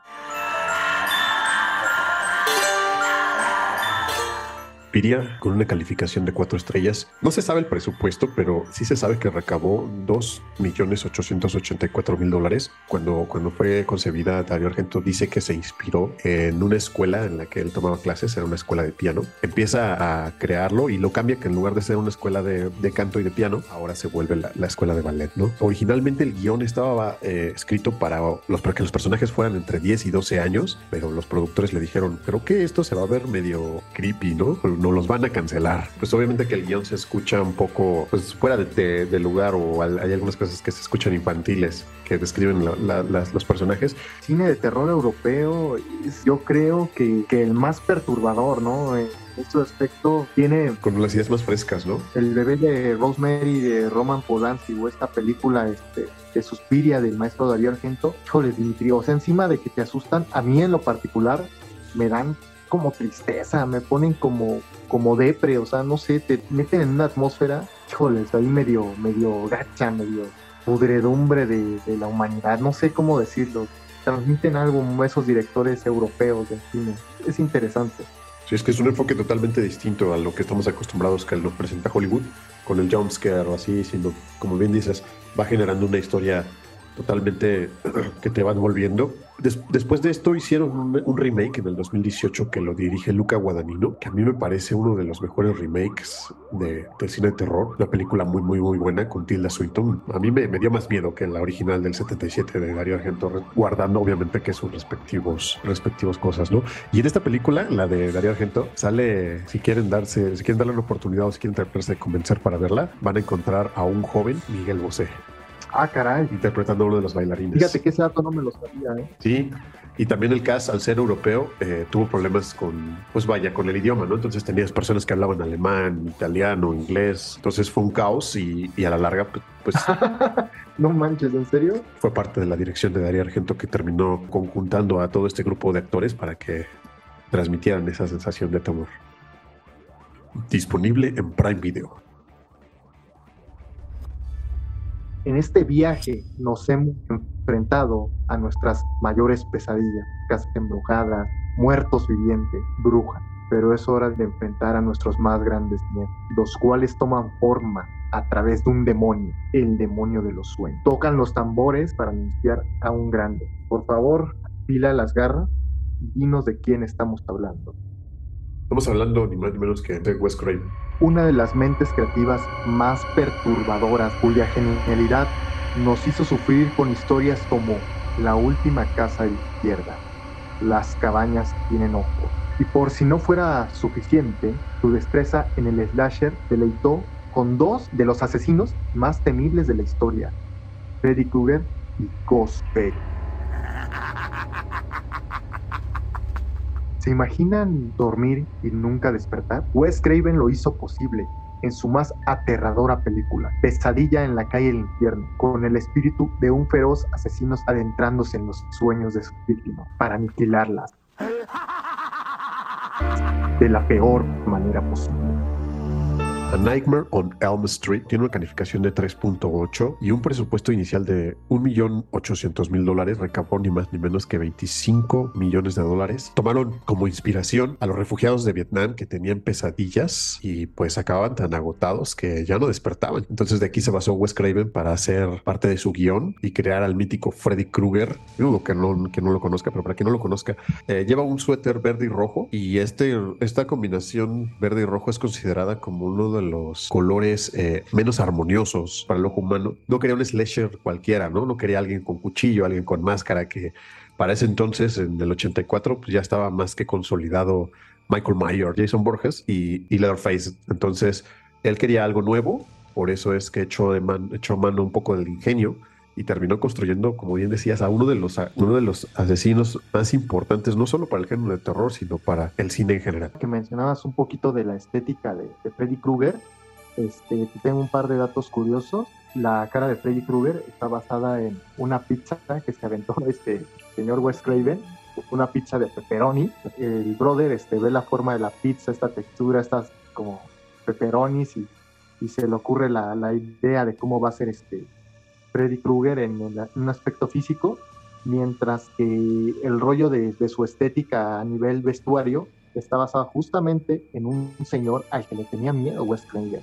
Con una calificación de cuatro estrellas. No se sabe el presupuesto, pero sí se sabe que recabó 2.884.000 dólares. Cuando, cuando fue concebida, Dario Argento dice que se inspiró en una escuela en la que él tomaba clases, era una escuela de piano. Empieza a crearlo y lo cambia que en lugar de ser una escuela de, canto y de piano, ahora se vuelve la, escuela de ballet, ¿no? Originalmente el guion estaba eh, escrito para, los, para que los personajes fueran entre 10 y 12 años, pero los productores le dijeron, creo que esto se va a ver medio creepy, ¿no? Los van a cancelar. Pues obviamente que el guion se escucha un poco pues, fuera de, lugar o hay algunas cosas que se escuchan infantiles que describen los personajes. Cine de terror europeo yo creo que, el más perturbador, ¿no? En este aspecto tiene... Con las ideas más frescas, ¿no? El bebé de Rosemary de Roman Polanski o esta película este, de Suspiria del maestro Darío Argento. Híjole, Dimitri, o sea, encima de que te asustan, a mí en lo particular me dan como tristeza, me ponen como, como depre, o sea, no sé, te meten en una atmósfera, híjoles, ahí medio, medio gacha, medio pudredumbre de, la humanidad, no sé cómo decirlo. Transmiten algo esos directores europeos de cine. Es interesante. Sí, es que es un enfoque totalmente distinto a lo que estamos acostumbrados que lo presenta Hollywood, con el jumpscare o así, sino, como bien dices, va generando una historia totalmente [clears throat] que te va envolviendo después de esto hicieron un, remake en el 2018 que lo dirige Luca Guadagnino, que a mí me parece uno de los mejores remakes de, cine de terror. Una película muy, muy, muy buena con Tilda Swinton. A mí me, dio más miedo que la original del 77 de Dario Argento, guardando obviamente que sus respectivos, respectivos cosas, ¿no? Y en esta película, la de Dario Argento, sale, si quieren darse, si quieren darle una oportunidad o si quieren tratarse de convencer para verla, van a encontrar a un joven Miguel Bosé. Ah, caray. interpretando a uno de los bailarines. Fíjate que ese dato no me lo sabía, ¿eh? Sí, y también el cast, al ser europeo, eh, tuvo problemas con, pues vaya, con el idioma, ¿no? Entonces tenías personas que hablaban alemán, italiano, inglés. Entonces fue un caos y, y a la larga, pues, pues [laughs] No manches, ¿en serio? fue parte de la dirección de Darío Argento que terminó conjuntando a todo este grupo de actores para que transmitieran esa sensación de temor. Disponible en Prime Video. En este viaje nos hemos enfrentado a nuestras mayores pesadillas, casas embrujadas, muertos vivientes, brujas. Pero es hora de enfrentar a nuestros más grandes miedos, los cuales toman forma a través de un demonio, el demonio de los sueños. Tocan los tambores para anunciar a un grande. Por favor, pila las garras y dinos de quién estamos hablando. Estamos hablando ni más ni menos que de Wes Craven. una de las mentes creativas más perturbadoras, cuya genialidad nos hizo sufrir con historias como La última casa de la izquierda, Las cabañas tienen ojos. Y por si no fuera suficiente, su destreza en el slasher deleitó con dos de los asesinos más temibles de la historia, Freddy Krueger y Ghostface. [laughs] ¿Se imaginan dormir y nunca despertar? Wes Craven lo hizo posible en su más aterradora película, Pesadilla en la calle del infierno, con el espíritu de un feroz asesino adentrándose en los sueños de sus víctimas para aniquilarlas [laughs] de la peor manera posible. A Nightmare on Elm Street tiene una calificación de 3.8 y un presupuesto inicial de 1.800.000 dólares. Recaudó ni más ni menos que 25 millones de dólares. Tomaron como inspiración a los refugiados de Vietnam que tenían pesadillas y pues acababan tan agotados que ya no despertaban. Entonces de aquí se basó Wes Craven para hacer parte de su guion y crear al mítico Freddy Krueger. Dudo que no, que no lo conozca, pero para quien no lo conozca, eh, lleva un suéter verde y rojo y este, esta combinación verde y rojo es considerada como uno de los colores eh, menos armoniosos para el ojo humano. No quería un slasher cualquiera, ¿no? No quería alguien con cuchillo, alguien con máscara que para ese entonces, en el 84, pues ya estaba más que consolidado Michael Myers, Jason Borges y, Leatherface. Entonces, él quería algo nuevo, por eso es que echó, de echó mano un poco del ingenio y terminó construyendo, como bien decías, a uno de los, uno de los asesinos más importantes, no solo para el género de terror, sino para el cine en general. que mencionabas un poquito de la estética de, de Freddy Krueger, este, te tengo un par de datos curiosos. La cara de Freddy Krueger está basada en una pizza que se aventó [laughs] este señor Wes Craven, una pizza de pepperoni. El brother este, ve la forma de la pizza, esta textura, estas como pepperonis y, y se le ocurre la, la idea de cómo va a ser este Freddy Krueger en, un aspecto físico, mientras que el rollo de, de su estética a nivel vestuario está basado justamente en un señor al que le tenía miedo Wes Craven,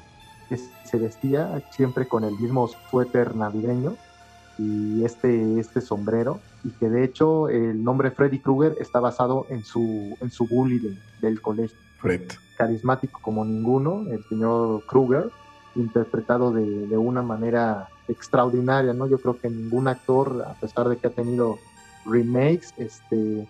que se vestía siempre con el mismo suéter navideño y este, este sombrero, y que de hecho el nombre Freddy Krueger está basado en su, en su bully de- del colegio Fred. carismático como ninguno, el señor Kruger, interpretado de, de una manera extraordinaria, ¿no? Yo creo que ningún actor, a pesar de que ha tenido remakes, este,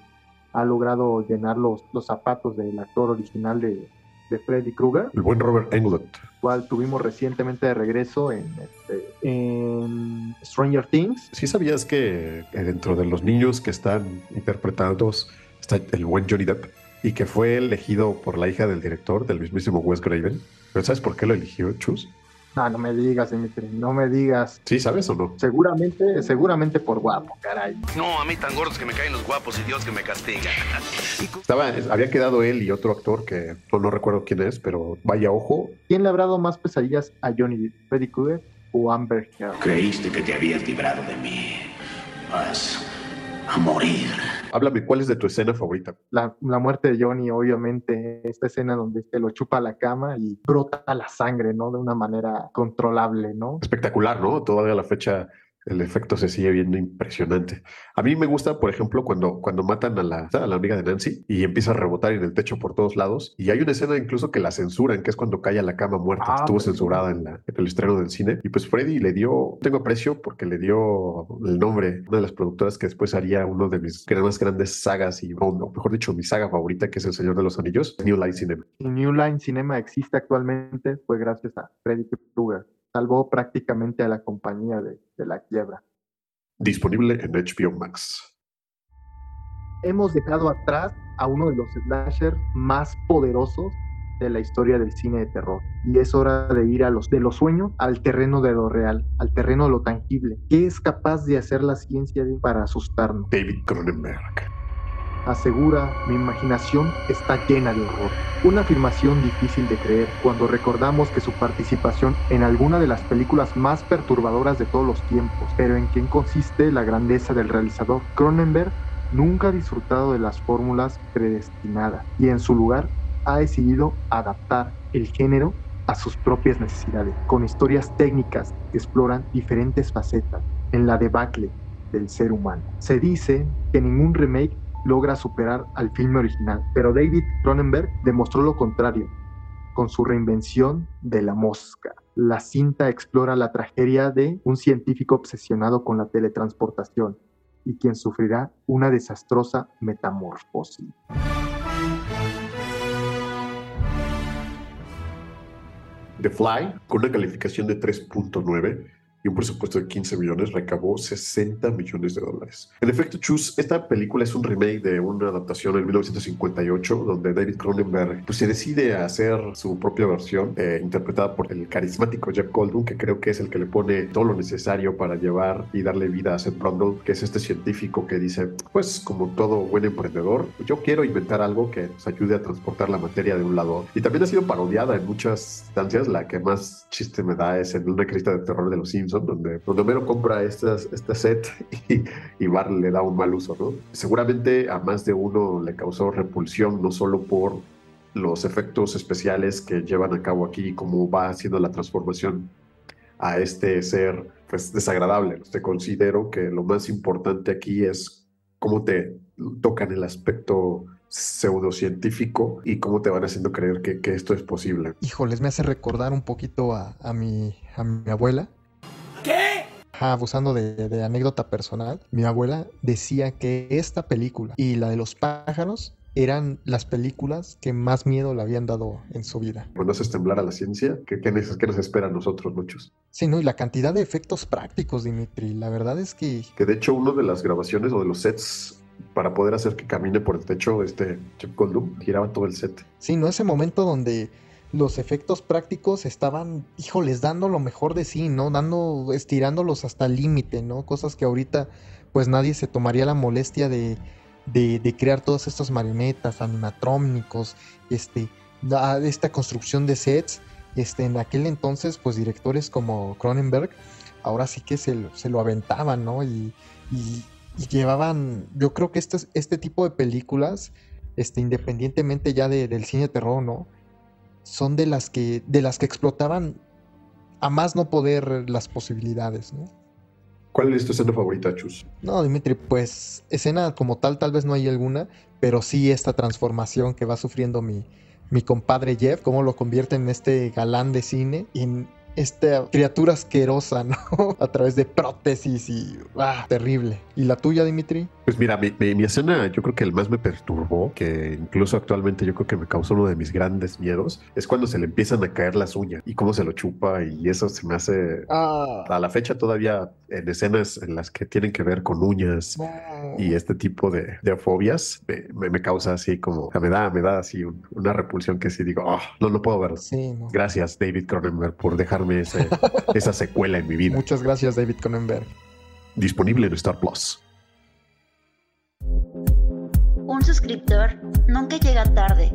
ha logrado llenar los, los zapatos del actor original de, de Freddy Krueger, El buen Robert Englund. cual tuvimos recientemente de regreso en, este, en Stranger Things. ¿Sí sabías que dentro de los niños que están interpretados está el buen Johnny Depp y que fue elegido por la hija del director, del mismísimo Wes Craven? ¿Pero sabes por qué lo eligió, Chus? No, [laughs] no me digas, Dimitri, no me digas. ¿Sí sabes o no? Seguramente, seguramente por guapo, caray. No, a mí tan gordos que me caen los guapos y Dios que me castiga. [laughs] Estaba, había quedado él y otro actor que no, no recuerdo quién es, pero vaya ojo. ¿Quién le habrá dado más pesadillas a Johnny Depp, Freddy Krueger o Amber Heard? Creíste que te habías librado de mí. Vas a morir. Háblame, ¿cuál es de tu escena favorita? La, la muerte de Johnny, obviamente, esta escena donde se lo chupa a la cama y brota la sangre, ¿no? De una manera controlable, ¿no? Espectacular, ¿no? Todavía a la fecha el efecto se sigue viendo impresionante. A mí me gusta, por ejemplo, cuando, cuando matan a la, a la amiga de Nancy y empieza a rebotar en el techo por todos lados. Y hay una escena incluso que la censuran, que es cuando cae a la cama muerta. Ah, Estuvo censurada en, la, en el estreno del cine. Y pues Freddy le dio, tengo aprecio porque le dio el nombre, una de las productoras que después haría uno de mis más grandes sagas y, o mejor dicho, mi saga favorita, que es El Señor de los Anillos, New Line Cinema. New Line Cinema existe actualmente, fue gracias a Freddy Krueger. Salvó prácticamente a la compañía de, de la quiebra. Disponible en HBO Max. Hemos dejado atrás a uno de los slashers más poderosos de la historia del cine de terror. Y es hora de ir a los de los sueños al terreno de lo real, al terreno de lo tangible. ¿Qué es capaz de hacer la ciencia para asustarnos? David Cronenberg. Asegura, mi imaginación está llena de horror. Una afirmación difícil de creer cuando recordamos que su participación en alguna de las películas más perturbadoras de todos los tiempos. Pero en qué consiste la grandeza del realizador. Cronenberg nunca ha disfrutado de las fórmulas predestinadas y en su lugar ha decidido adaptar el género a sus propias necesidades, con historias técnicas que exploran diferentes facetas en la debacle del ser humano. Se dice que ningún remake logra superar al filme original, pero David Cronenberg demostró lo contrario con su reinvención de la mosca. La cinta explora la tragedia de un científico obsesionado con la teletransportación y quien sufrirá una desastrosa metamorfosis. The Fly, con una calificación de 3.9, y un presupuesto de 15 millones, recabó 60 millones de dólares. En efecto, Chus, esta película es un remake de una adaptación en 1958, donde David Cronenberg pues, se decide a hacer su propia versión, eh, interpretada por el carismático Jeff Goldblum, que creo que es el que le pone todo lo necesario para llevar y darle vida a Seth Brundle, que es este científico que dice, pues como todo buen emprendedor, yo quiero inventar algo que nos ayude a transportar la materia de un lado. Y también ha sido parodiada en muchas instancias, la que más chiste me da es en una crista de terror de los Simpsons, donde, Homero compra estas, este set [laughs] y, y Bart le da un mal uso, ¿no? Seguramente a más de uno le causó repulsión, no solo por los efectos especiales que llevan a cabo aquí cómo va haciendo la transformación a este ser pues desagradable. Te considero que lo más importante aquí es cómo te tocan el aspecto pseudocientífico y cómo te van haciendo creer que, esto es posible. Híjoles, me hace recordar un poquito a, mi, a mi abuela, abusando de, anécdota personal, mi abuela decía que esta película y la de los pájaros eran las películas que más miedo le habían dado en su vida. Cuando haces temblar a la ciencia, ¿qué, qué, nos, qué nos espera a nosotros, muchos? Sí, ¿no? Y la cantidad de efectos prácticos, Dimitri, la verdad es que... Que de hecho uno de las grabaciones o de los sets para poder hacer que camine por el techo este Chip Goldblum, giraba todo el set. Sí, ¿no? Ese momento donde los efectos prácticos estaban, híjoles, dando lo mejor de sí, ¿no? Dando, estirándolos hasta el límite, ¿no? Cosas que ahorita pues nadie se tomaría la molestia de, de, de crear todas estas marionetas, animatrónicos, este, esta construcción de sets, este, en aquel entonces pues directores como Cronenberg, ahora sí que se, se lo aventaban, ¿no? Y, y, y, llevaban, yo creo que este, este tipo de películas, este, independientemente ya de, del cine terror, ¿no? Son de las que, de las que explotaban a más no poder las posibilidades, ¿no? ¿Cuál es tu escena favorita, Chus? No, Dimitri, pues escena como tal tal vez no hay alguna, pero sí esta transformación que va sufriendo mi, mi compadre Jeff, cómo lo convierte en este galán de cine, en esta criatura asquerosa, ¿no? [laughs] A través de prótesis y... ¡Ah! Terrible. ¿Y la tuya, Dimitri? Pues mira, mi, mi, mi, escena, yo creo que el más me perturbó, que incluso actualmente yo creo que me causó uno de mis grandes miedos, es cuando se le empiezan a caer las uñas y cómo se lo chupa y eso se me hace... Ah. A la fecha todavía en escenas en las que tienen que ver con uñas no. y este tipo de, de fobias, me, me, me, causa así como... Me da, me da así un, una repulsión que sí digo, oh, no, no puedo verlo. Sí, no. Gracias, David Cronenberg, por ese, esa secuela en mi vida. Muchas gracias, David Cronenberg. Disponible en Star Plus. Un suscriptor nunca llega tarde,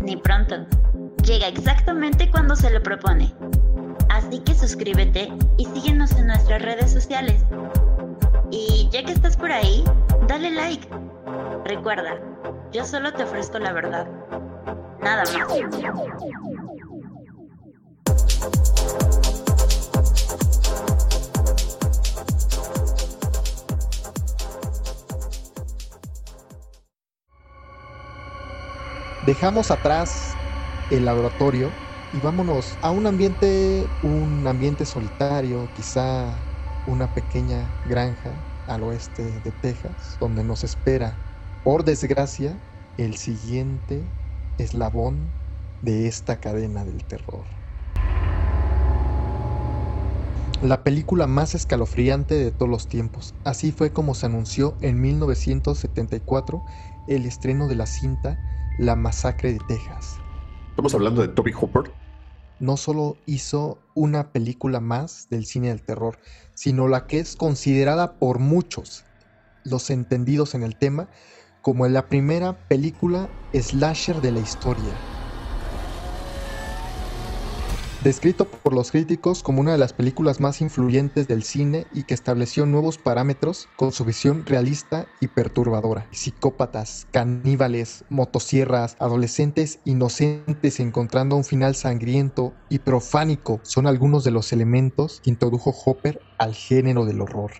ni pronto. Llega exactamente cuando se lo propone. Así que suscríbete y síguenos en nuestras redes sociales. Y ya que estás por ahí, dale like. Recuerda, yo solo te ofrezco la verdad. Nada más. Dejamos atrás el laboratorio y vámonos a un ambiente, un ambiente solitario, quizá una pequeña granja al oeste de Texas, donde nos espera, por desgracia, el siguiente eslabón de esta cadena del terror. la película más escalofriante de todos los tiempos. Así fue como se anunció en 1974 el estreno de la cinta La Masacre de Texas. Estamos hablando de Toby Hooper. No solo hizo una película más del cine del terror, sino la que es considerada por muchos, los entendidos en el tema, como la primera película slasher de la historia descrito por los críticos como una de las películas más influyentes del cine y que estableció nuevos parámetros con su visión realista y perturbadora. Psicópatas, caníbales, motosierras, adolescentes inocentes encontrando un final sangriento y profánico son algunos de los elementos que introdujo Hopper al género del horror.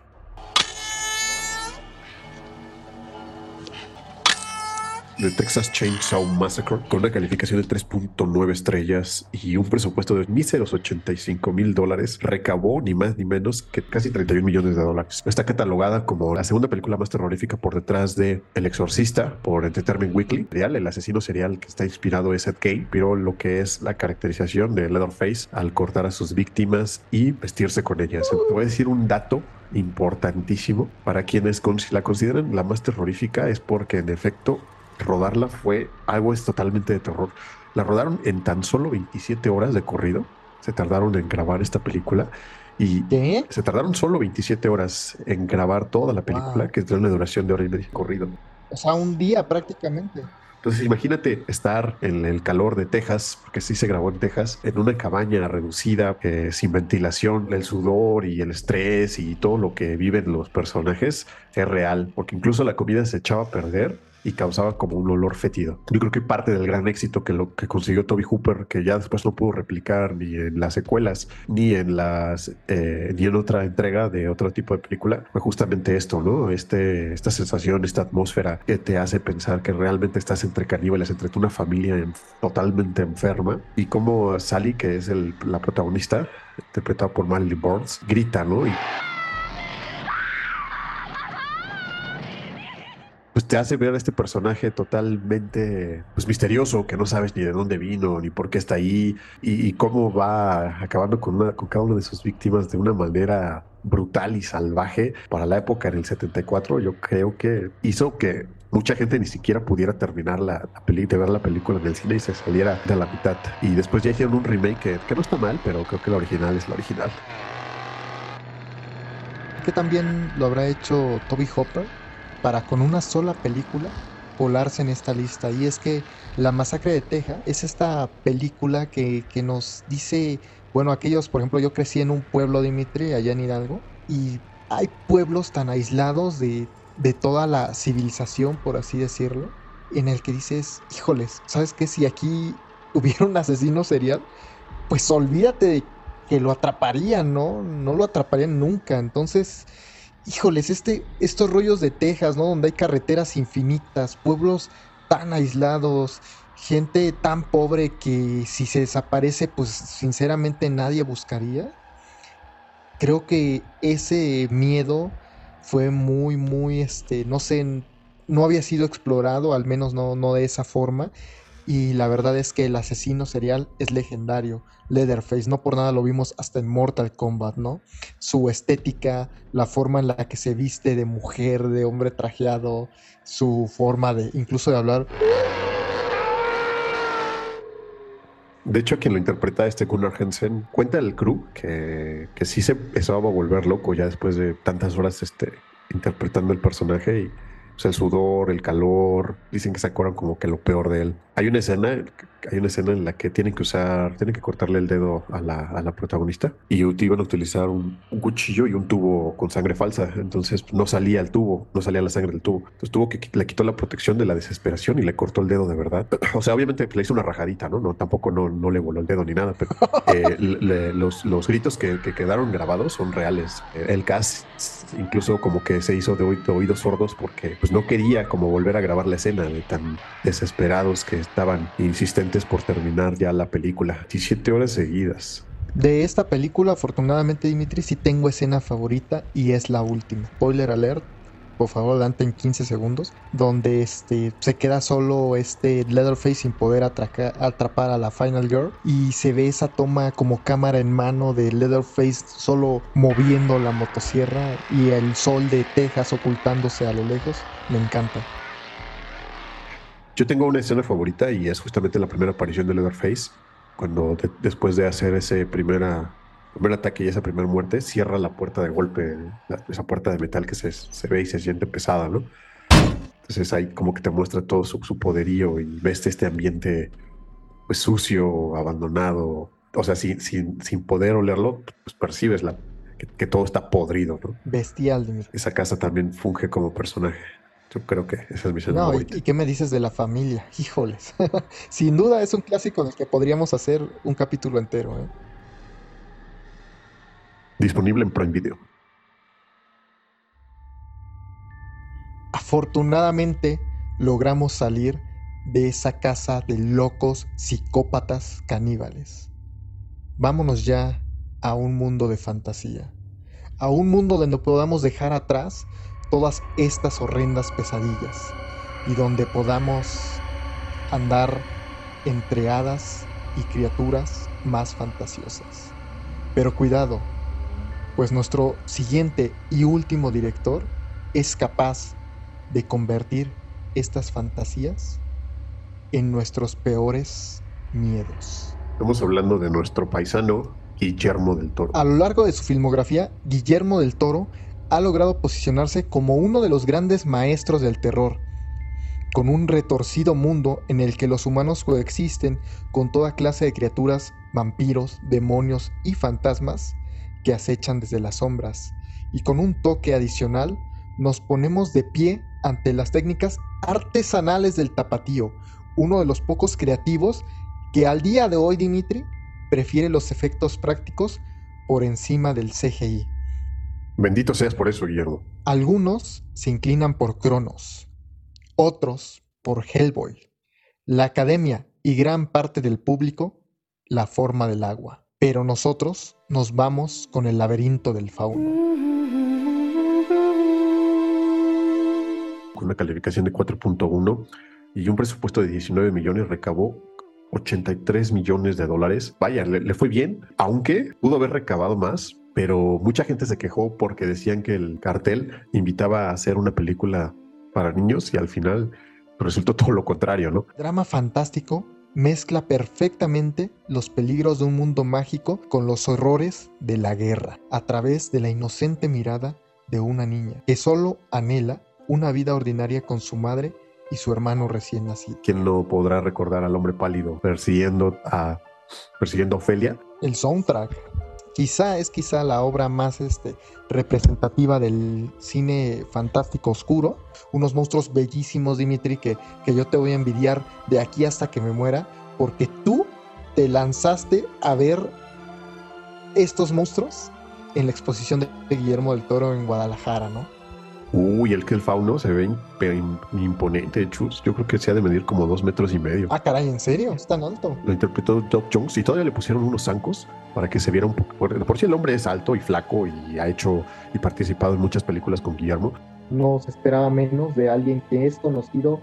The Texas Chainsaw Massacre con una calificación de 3.9 estrellas y un presupuesto de míseros 85 mil dólares, recabó ni más ni menos que casi 31 millones de dólares. Está catalogada como la segunda película más terrorífica por detrás de El Exorcista por Entertainment Weekly. El asesino serial que está inspirado es Ed Gein, pero lo que es la caracterización de Leatherface al cortar a sus víctimas y vestirse con ellas. Te voy a decir un dato importantísimo para quienes la consideran la más terrorífica es porque en efecto rodarla fue algo es totalmente de terror. La rodaron en tan solo 27 horas de corrido. Se tardaron en grabar esta película. Y se tardaron solo 27 horas en grabar toda la película, que tiene una duración de hora y media corrido. O sea, un día prácticamente. Entonces imagínate estar en el calor de Texas, porque sí se grabó en Texas, en una cabaña reducida, eh, sin ventilación, el sudor y el estrés y todo lo que viven los personajes es real, porque incluso la comida se echaba a perder y causaba como un olor fétido. Yo creo que parte del gran éxito que lo que consiguió Toby Hooper, que ya después no pudo replicar ni en las secuelas ni en las eh, ni en otra entrega de otro tipo de película, fue justamente esto, ¿no? Este, esta sensación, esta atmósfera que te hace pensar que realmente estás entre caníbales, entre una familia totalmente enferma y como Sally, que es el, la protagonista, interpretada por Marilyn Burns, grita, ¿no? Y te hace ver a este personaje totalmente pues, misterioso, que no sabes ni de dónde vino, ni por qué está ahí, y, cómo va acabando con, una, con cada una de sus víctimas de una manera brutal y salvaje para la época en el 74, yo creo que hizo que mucha gente ni siquiera pudiera terminar la, película, ver la película en el cine y se saliera de la mitad. Y después ya hicieron un remake que, que no está mal, pero creo que la original es la original. Que también lo habrá hecho Toby Hopper para con una sola película colarse en esta lista. Y es que La Masacre de Texas es esta película que, nos dice, bueno, aquellos, por ejemplo, yo crecí en un pueblo, Dimitri, allá en Hidalgo, y hay pueblos tan aislados de, de toda la civilización, por así decirlo, en el que dices, híjoles, ¿sabes qué? Si aquí [laughs] hubiera un asesino serial, pues olvídate de que lo atraparían, ¿no? No lo atraparían nunca. Entonces, híjoles, este, estos rollos de Texas, ¿no? Donde hay carreteras infinitas, pueblos tan aislados, gente tan pobre que si se desaparece, pues sinceramente nadie buscaría. Creo que ese miedo fue muy, muy, este, no sé, no había sido explorado, al menos no, no de esa forma. Y la verdad es que el asesino serial es legendario. Leatherface, no por nada lo vimos hasta en Mortal Kombat, ¿no? Su estética, la forma en la que se viste de mujer, de hombre trajeado, su forma de incluso de hablar. De hecho, quien lo interpreta, este Gunnar Hansen, cuenta el crew que, que sí se empezaba a volver loco ya después de tantas horas este, interpretando el personaje y pues, el sudor, el calor, dicen que se acuerdan como que lo peor de él. Hay una escena, hay una escena en la que tienen que usar, tienen que cortarle el dedo a la, a la protagonista y iban a utilizar un, un, cuchillo y un tubo con sangre falsa. Entonces no salía el tubo, no salía la sangre del tubo. Entonces tuvo que le quitó la protección de la desesperación y le cortó el dedo de verdad. [clears throat] O sea, obviamente le hizo una rajadita, ¿no? no tampoco no, no le voló el dedo ni nada, pero eh, los, los gritos que, que, quedaron grabados son reales. El cast incluso como que se hizo de, oídos sordos porque pues no quería como volver a grabar la escena de tan desesperados que estaban insistentes por terminar ya la película. 17 horas seguidas. De esta película, afortunadamente, Dimitri, sí tengo escena favorita y es la última. Spoiler alert, por favor, adelante en 15 segundos, donde este, se queda solo este Leatherface sin poder atracar, atrapar a la Final Girl y se ve esa toma como cámara en mano de Leatherface solo moviendo la motosierra y el sol de Texas ocultándose a lo lejos. Me encanta. Yo tengo una escena favorita y es justamente la primera aparición de Leatherface, cuando de- después de hacer ese primera, primer ataque y esa primera muerte, cierra la puerta de golpe, la- esa puerta de metal que se, se ve y se siente pesada, ¿no? Entonces ahí como que te muestra todo su, su poderío y ves este ambiente pues sucio, abandonado, o sea, sin, sin, sin poder olerlo, pues percibes la, que, que todo está podrido, ¿no? Bestial. Esa casa también funge como personaje. Yo creo que esa es mi No, ¿y, favorita. y qué me dices de la familia? [laughs] Híjoles. [laughs] Sin duda es un clásico del que podríamos hacer un capítulo entero. ¿eh? Disponible en Prime Video. Afortunadamente logramos salir de esa casa de locos psicópatas caníbales. Vámonos ya a un mundo de fantasía. A un mundo donde podamos dejar atrás todas estas horrendas pesadillas y donde podamos andar entre hadas y criaturas más fantasiosas. Pero cuidado, pues nuestro siguiente y último director es capaz de convertir estas fantasías en nuestros peores miedos. Estamos hablando de nuestro paisano Guillermo del Toro. A lo largo de su filmografía, Guillermo del Toro ha logrado posicionarse como uno de los grandes maestros del terror, con un retorcido mundo en el que los humanos coexisten con toda clase de criaturas, vampiros, demonios y fantasmas que acechan desde las sombras, y con un toque adicional nos ponemos de pie ante las técnicas artesanales del tapatío, uno de los pocos creativos que al día de hoy, Dimitri, prefiere los efectos prácticos por encima del CGI. Bendito seas por eso, Guillermo. Algunos se inclinan por Cronos, otros por Hellboy, la academia y gran parte del público la forma del agua. Pero nosotros nos vamos con el laberinto del fauno. Con una calificación de 4.1 y un presupuesto de 19 millones, recabó 83 millones de dólares. Vaya, le, le fue bien, aunque pudo haber recabado más, pero mucha gente se quejó porque decían que el cartel invitaba a hacer una película para niños y al final resultó todo lo contrario, ¿no? Drama fantástico mezcla perfectamente los peligros de un mundo mágico con los horrores de la guerra, a través de la inocente mirada de una niña que solo anhela una vida ordinaria con su madre y su hermano recién nacido. ¿Quién no podrá recordar al hombre pálido persiguiendo a persiguiendo a Ofelia? El soundtrack quizá es quizá la obra más este, representativa del cine fantástico oscuro. Unos monstruos bellísimos, Dimitri, que, que yo te voy a envidiar de aquí hasta que me muera, porque tú te lanzaste a ver estos monstruos en la exposición de Guillermo del Toro en Guadalajara, ¿no? Uy, el que el fauno se ve imp- imponente, chus. Yo creo que se ha de medir como dos metros y medio. Ah, caray, ¿en serio? ¿Es tan alto? Lo interpretó Doc Jones y todavía le pusieron unos zancos para que se viera un poco. Por, por si el hombre es alto y flaco y ha hecho y participado en muchas películas con Guillermo. No se esperaba menos de alguien que es conocido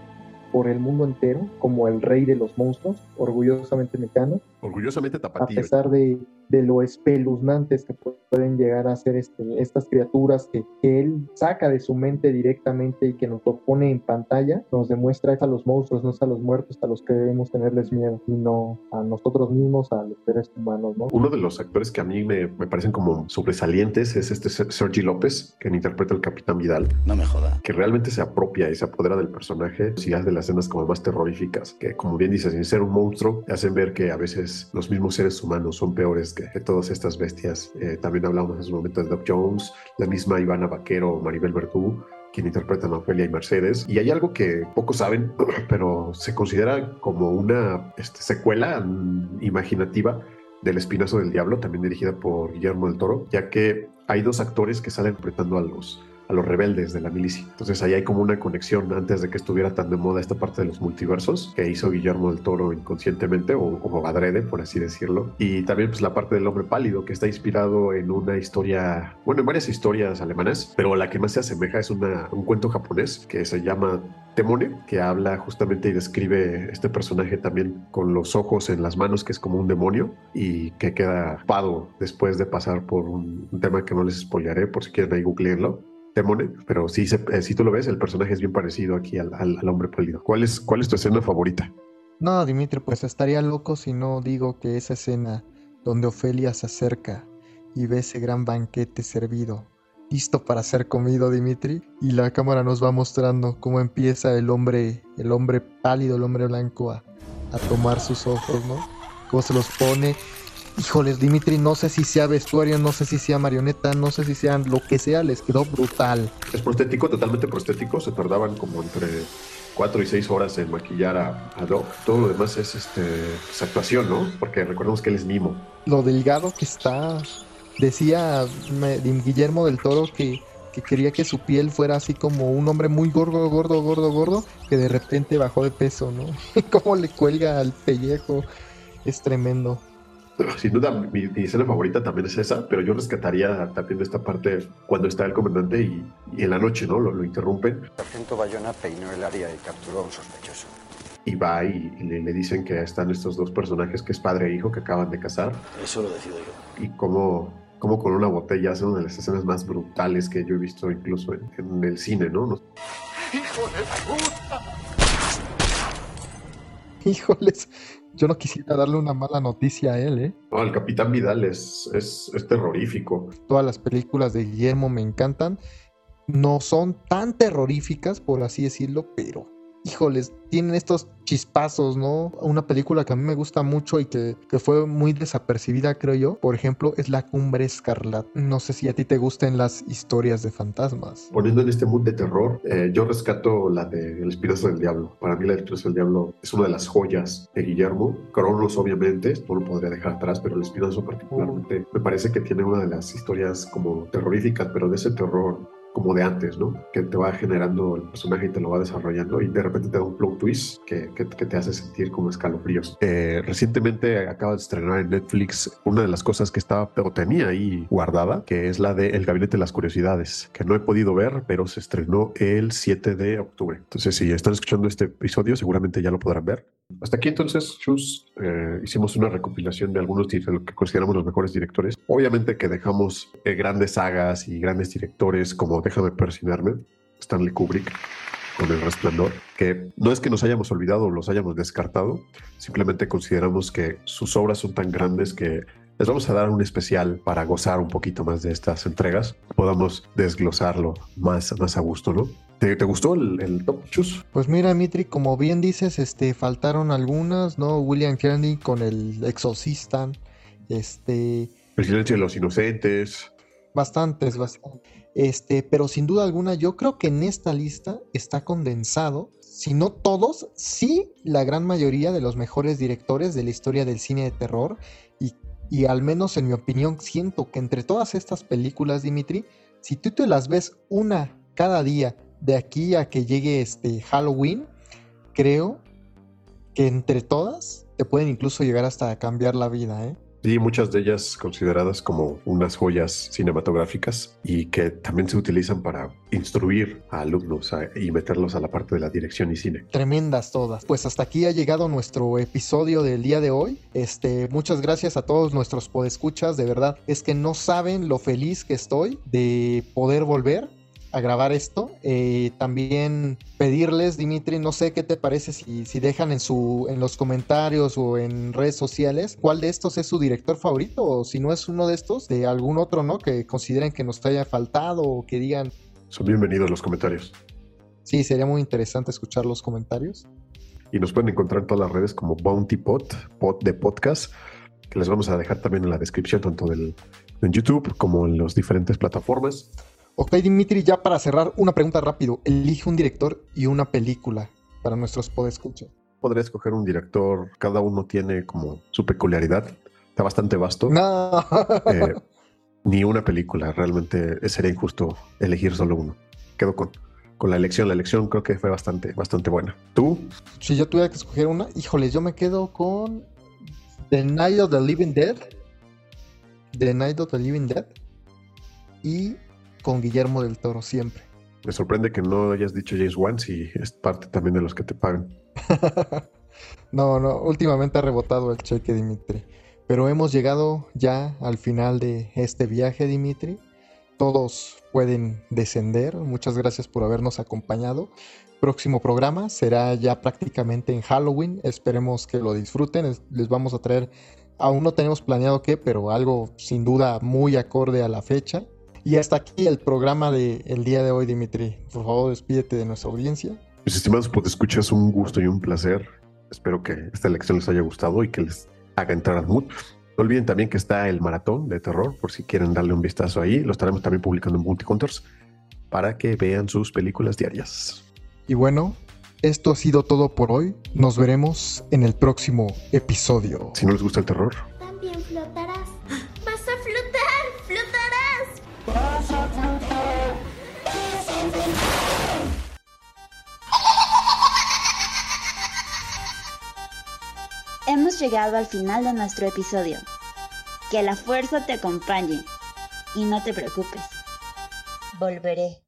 por el mundo entero como el rey de los monstruos, orgullosamente mexicano, Orgullosamente a tapatío. pesar de, de lo espeluznantes que pueden llegar a ser este, estas criaturas que, que él saca de su mente directamente y que nos lo pone en pantalla, nos demuestra es a los monstruos, no es a los muertos a los que debemos tenerles miedo, sino a nosotros mismos, a los seres humanos, ¿no? Uno de los actores que a mí me, me parecen como sobresalientes es este Ser- Sergi López, que interpreta al Capitán Vidal, No me joda. que realmente se apropia y se apodera del personaje y hace de las escenas como más terroríficas, que como bien dices, sin ser un monstruo, hacen ver que a veces los mismos seres humanos son peores que, todas estas bestias. Eh, también hablamos en su momento de Doc Jones, la misma Ivana Vaquero, Maribel Verdú, quien interpretan a Ofelia y Mercedes. Y hay algo que pocos saben, [clears throat] pero se considera como una este, secuela mm, imaginativa del Espinazo del Diablo, también dirigida por Guillermo del Toro, ya que hay dos actores que salen interpretando a los a los rebeldes de la milicia. Entonces ahí hay como una conexión antes de que estuviera tan de moda esta parte de los multiversos que hizo Guillermo del Toro inconscientemente o como adrede, por así decirlo. Y también pues la parte del hombre pálido que está inspirado en una historia, bueno, en varias historias alemanas, pero la que más se asemeja es una, un cuento japonés que se llama Temone, que habla justamente y describe este personaje también con los ojos en las manos, que es como un demonio y que queda pado después de pasar por un, tema que no les spoilearé por si quieren ahí googleenlo. Temone, pero sí, eh, si tú lo ves, el personaje es bien parecido aquí al, al, hombre pálido. ¿Cuál es, ¿Cuál es tu escena favorita? No, Dimitri, pues estaría loco si no digo que esa escena donde Ofelia se acerca y ve ese gran banquete servido listo para ser comido, Dimitri. Y la cámara nos va mostrando cómo empieza el hombre, el hombre pálido, el hombre blanco a, tomar sus ojos, ¿no? Cómo se los pone. Híjoles, Dimitri, no sé si sea vestuario, no sé si sea marioneta, no sé si sean lo que sea, les quedó brutal. Es prostético, totalmente prostético. Se tardaban como entre cuatro y seis horas en maquillar a, Doc. Todo lo demás es este, pues, actuación, ¿no? Porque recordemos que él es mimo. Lo delgado que está, Decía Guillermo del Toro que, quería que su piel fuera así como un hombre muy gordo, gordo, gordo, gordo, que de repente bajó de peso, ¿no? [laughs] Cómo le cuelga al pellejo, es tremendo. Sin duda, mi, escena favorita también es esa, pero yo rescataría también esta parte cuando está el comandante y, en la noche, ¿no? Lo, lo interrumpen. El sargento Bayona peinó el área y capturó a un sospechoso. Y va y, le, le, dicen que están estos dos personajes, que es padre e hijo, que acaban de casar. Eso lo decido yo. Y cómo como con una botella es una de las escenas más brutales que yo he visto incluso en, el cine, ¿no? ¡Hijo de puta! Híjoles, yo no quisiera darle una mala noticia a él, ¿eh? No, el Capitán Vidal es, es, es terrorífico. Todas las películas de Guillermo me encantan. No son tan terroríficas, por así decirlo, pero híjoles, tienen estos chispazos, ¿no? Una película que a mí me gusta mucho y que, fue muy desapercibida, creo yo, por ejemplo, es La Cumbre Escarlata. No sé si a ti te gusten las historias de fantasmas. Poniendo en este mood de terror, eh, yo rescato la de El Espinazo del Diablo. Para mí, La Espinazo del Diablo es una de las joyas de Guillermo. Cronos, obviamente, no lo podría dejar atrás, pero El Espinazo particularmente me parece que tiene una de las historias como terroríficas, pero de ese terror como de antes, ¿no? Que te va generando el personaje y te lo va desarrollando y de repente te da un plot twist que, que, te hace sentir como escalofríos. Eh, recientemente acaba de estrenar en Netflix una de las cosas que estaba o tenía ahí guardada, que es la de El Gabinete de las Curiosidades, que no he podido ver, pero se estrenó el 7 de octubre. Entonces, si están escuchando este episodio, seguramente ya lo podrán ver. Hasta aquí entonces, Chus, eh, hicimos una recopilación de algunos de lo que consideramos los mejores directores. Obviamente que dejamos eh, grandes sagas y grandes directores como Déjame persinarme, Stanley Kubrick con El Resplandor, que no es que nos hayamos olvidado o los hayamos descartado, simplemente consideramos que sus obras son tan grandes que les vamos a dar un especial para gozar un poquito más de estas entregas, podamos desglosarlo más, más a gusto, ¿no? ¿Te, gustó el, top chus? Pues mira, Mitri, como bien dices, este, faltaron algunas, ¿no? William Kennedy con el exorcista, este... El silencio de los inocentes. Bastantes, bastantes. Este, pero sin duda alguna, yo creo que en esta lista está condensado, si no todos, sí la gran mayoría de los mejores directores de la historia del cine de terror. Y, y al menos en mi opinión, siento que entre todas estas películas, Dimitri, si tú te las ves una cada día de aquí a que llegue este Halloween, creo que entre todas te pueden incluso llegar hasta cambiar la vida, ¿eh? Sí, muchas de ellas consideradas como unas joyas cinematográficas y que también se utilizan para instruir a alumnos y meterlos a la parte de la dirección y cine. Tremendas todas. Pues hasta aquí ha llegado nuestro episodio del día de hoy. Este, muchas gracias a todos nuestros podescuchas. De verdad, es que no saben lo feliz que estoy de poder volver a grabar esto. Eh, también pedirles, Dimitri, no sé qué te parece si, si dejan en, su, en los comentarios o en redes sociales cuál de estos es su director favorito o si no es uno de estos, de algún otro, ¿no? Que consideren que nos haya faltado o que digan... Son bienvenidos los comentarios. Sí, sería muy interesante escuchar los comentarios. Y nos pueden encontrar en todas las redes como Bounty Pot, Pot de podcast, que les vamos a dejar también en la descripción, tanto del, en YouTube como en las diferentes plataformas. Ok, Dimitri, ya para cerrar, una pregunta rápido. Elige un director y una película para nuestros podescuchas. Podría escoger un director, cada uno tiene como su peculiaridad, está bastante vasto. No. Eh, [laughs] ni una película. Realmente sería injusto elegir solo uno. Quedo con, con la elección. La elección creo que fue bastante, bastante buena. ¿Tú? Si yo tuviera que escoger una, híjole, yo me quedo con The Night of the Living Dead. The Night of the Living Dead. Y con Guillermo del Toro siempre. Me sorprende que no hayas dicho James Wan si es parte también de los que te pagan. [laughs] no, no, últimamente ha rebotado el cheque, Dimitri. Pero hemos llegado ya al final de este viaje, Dimitri. Todos pueden descender. Muchas gracias por habernos acompañado. Próximo programa será ya prácticamente en Halloween. Esperemos que lo disfruten. Les vamos a traer, aún no tenemos planeado qué, pero algo sin duda muy acorde a la fecha. Y hasta aquí el programa del día de hoy, Dimitri. Por favor, despídete de nuestra audiencia. Mis estimados, pues escuchas un gusto y un placer. Espero que esta lección les haya gustado y que les haga entrar al mood. No olviden también que está el maratón de terror, por si quieren darle un vistazo ahí. Lo estaremos también publicando en Multicontors para que vean sus películas diarias. Y bueno, esto ha sido todo por hoy. Nos veremos en el próximo episodio. Si no les gusta el terror, también. Llegado al final de nuestro episodio. Que la fuerza te acompañe y no te preocupes. Volveré.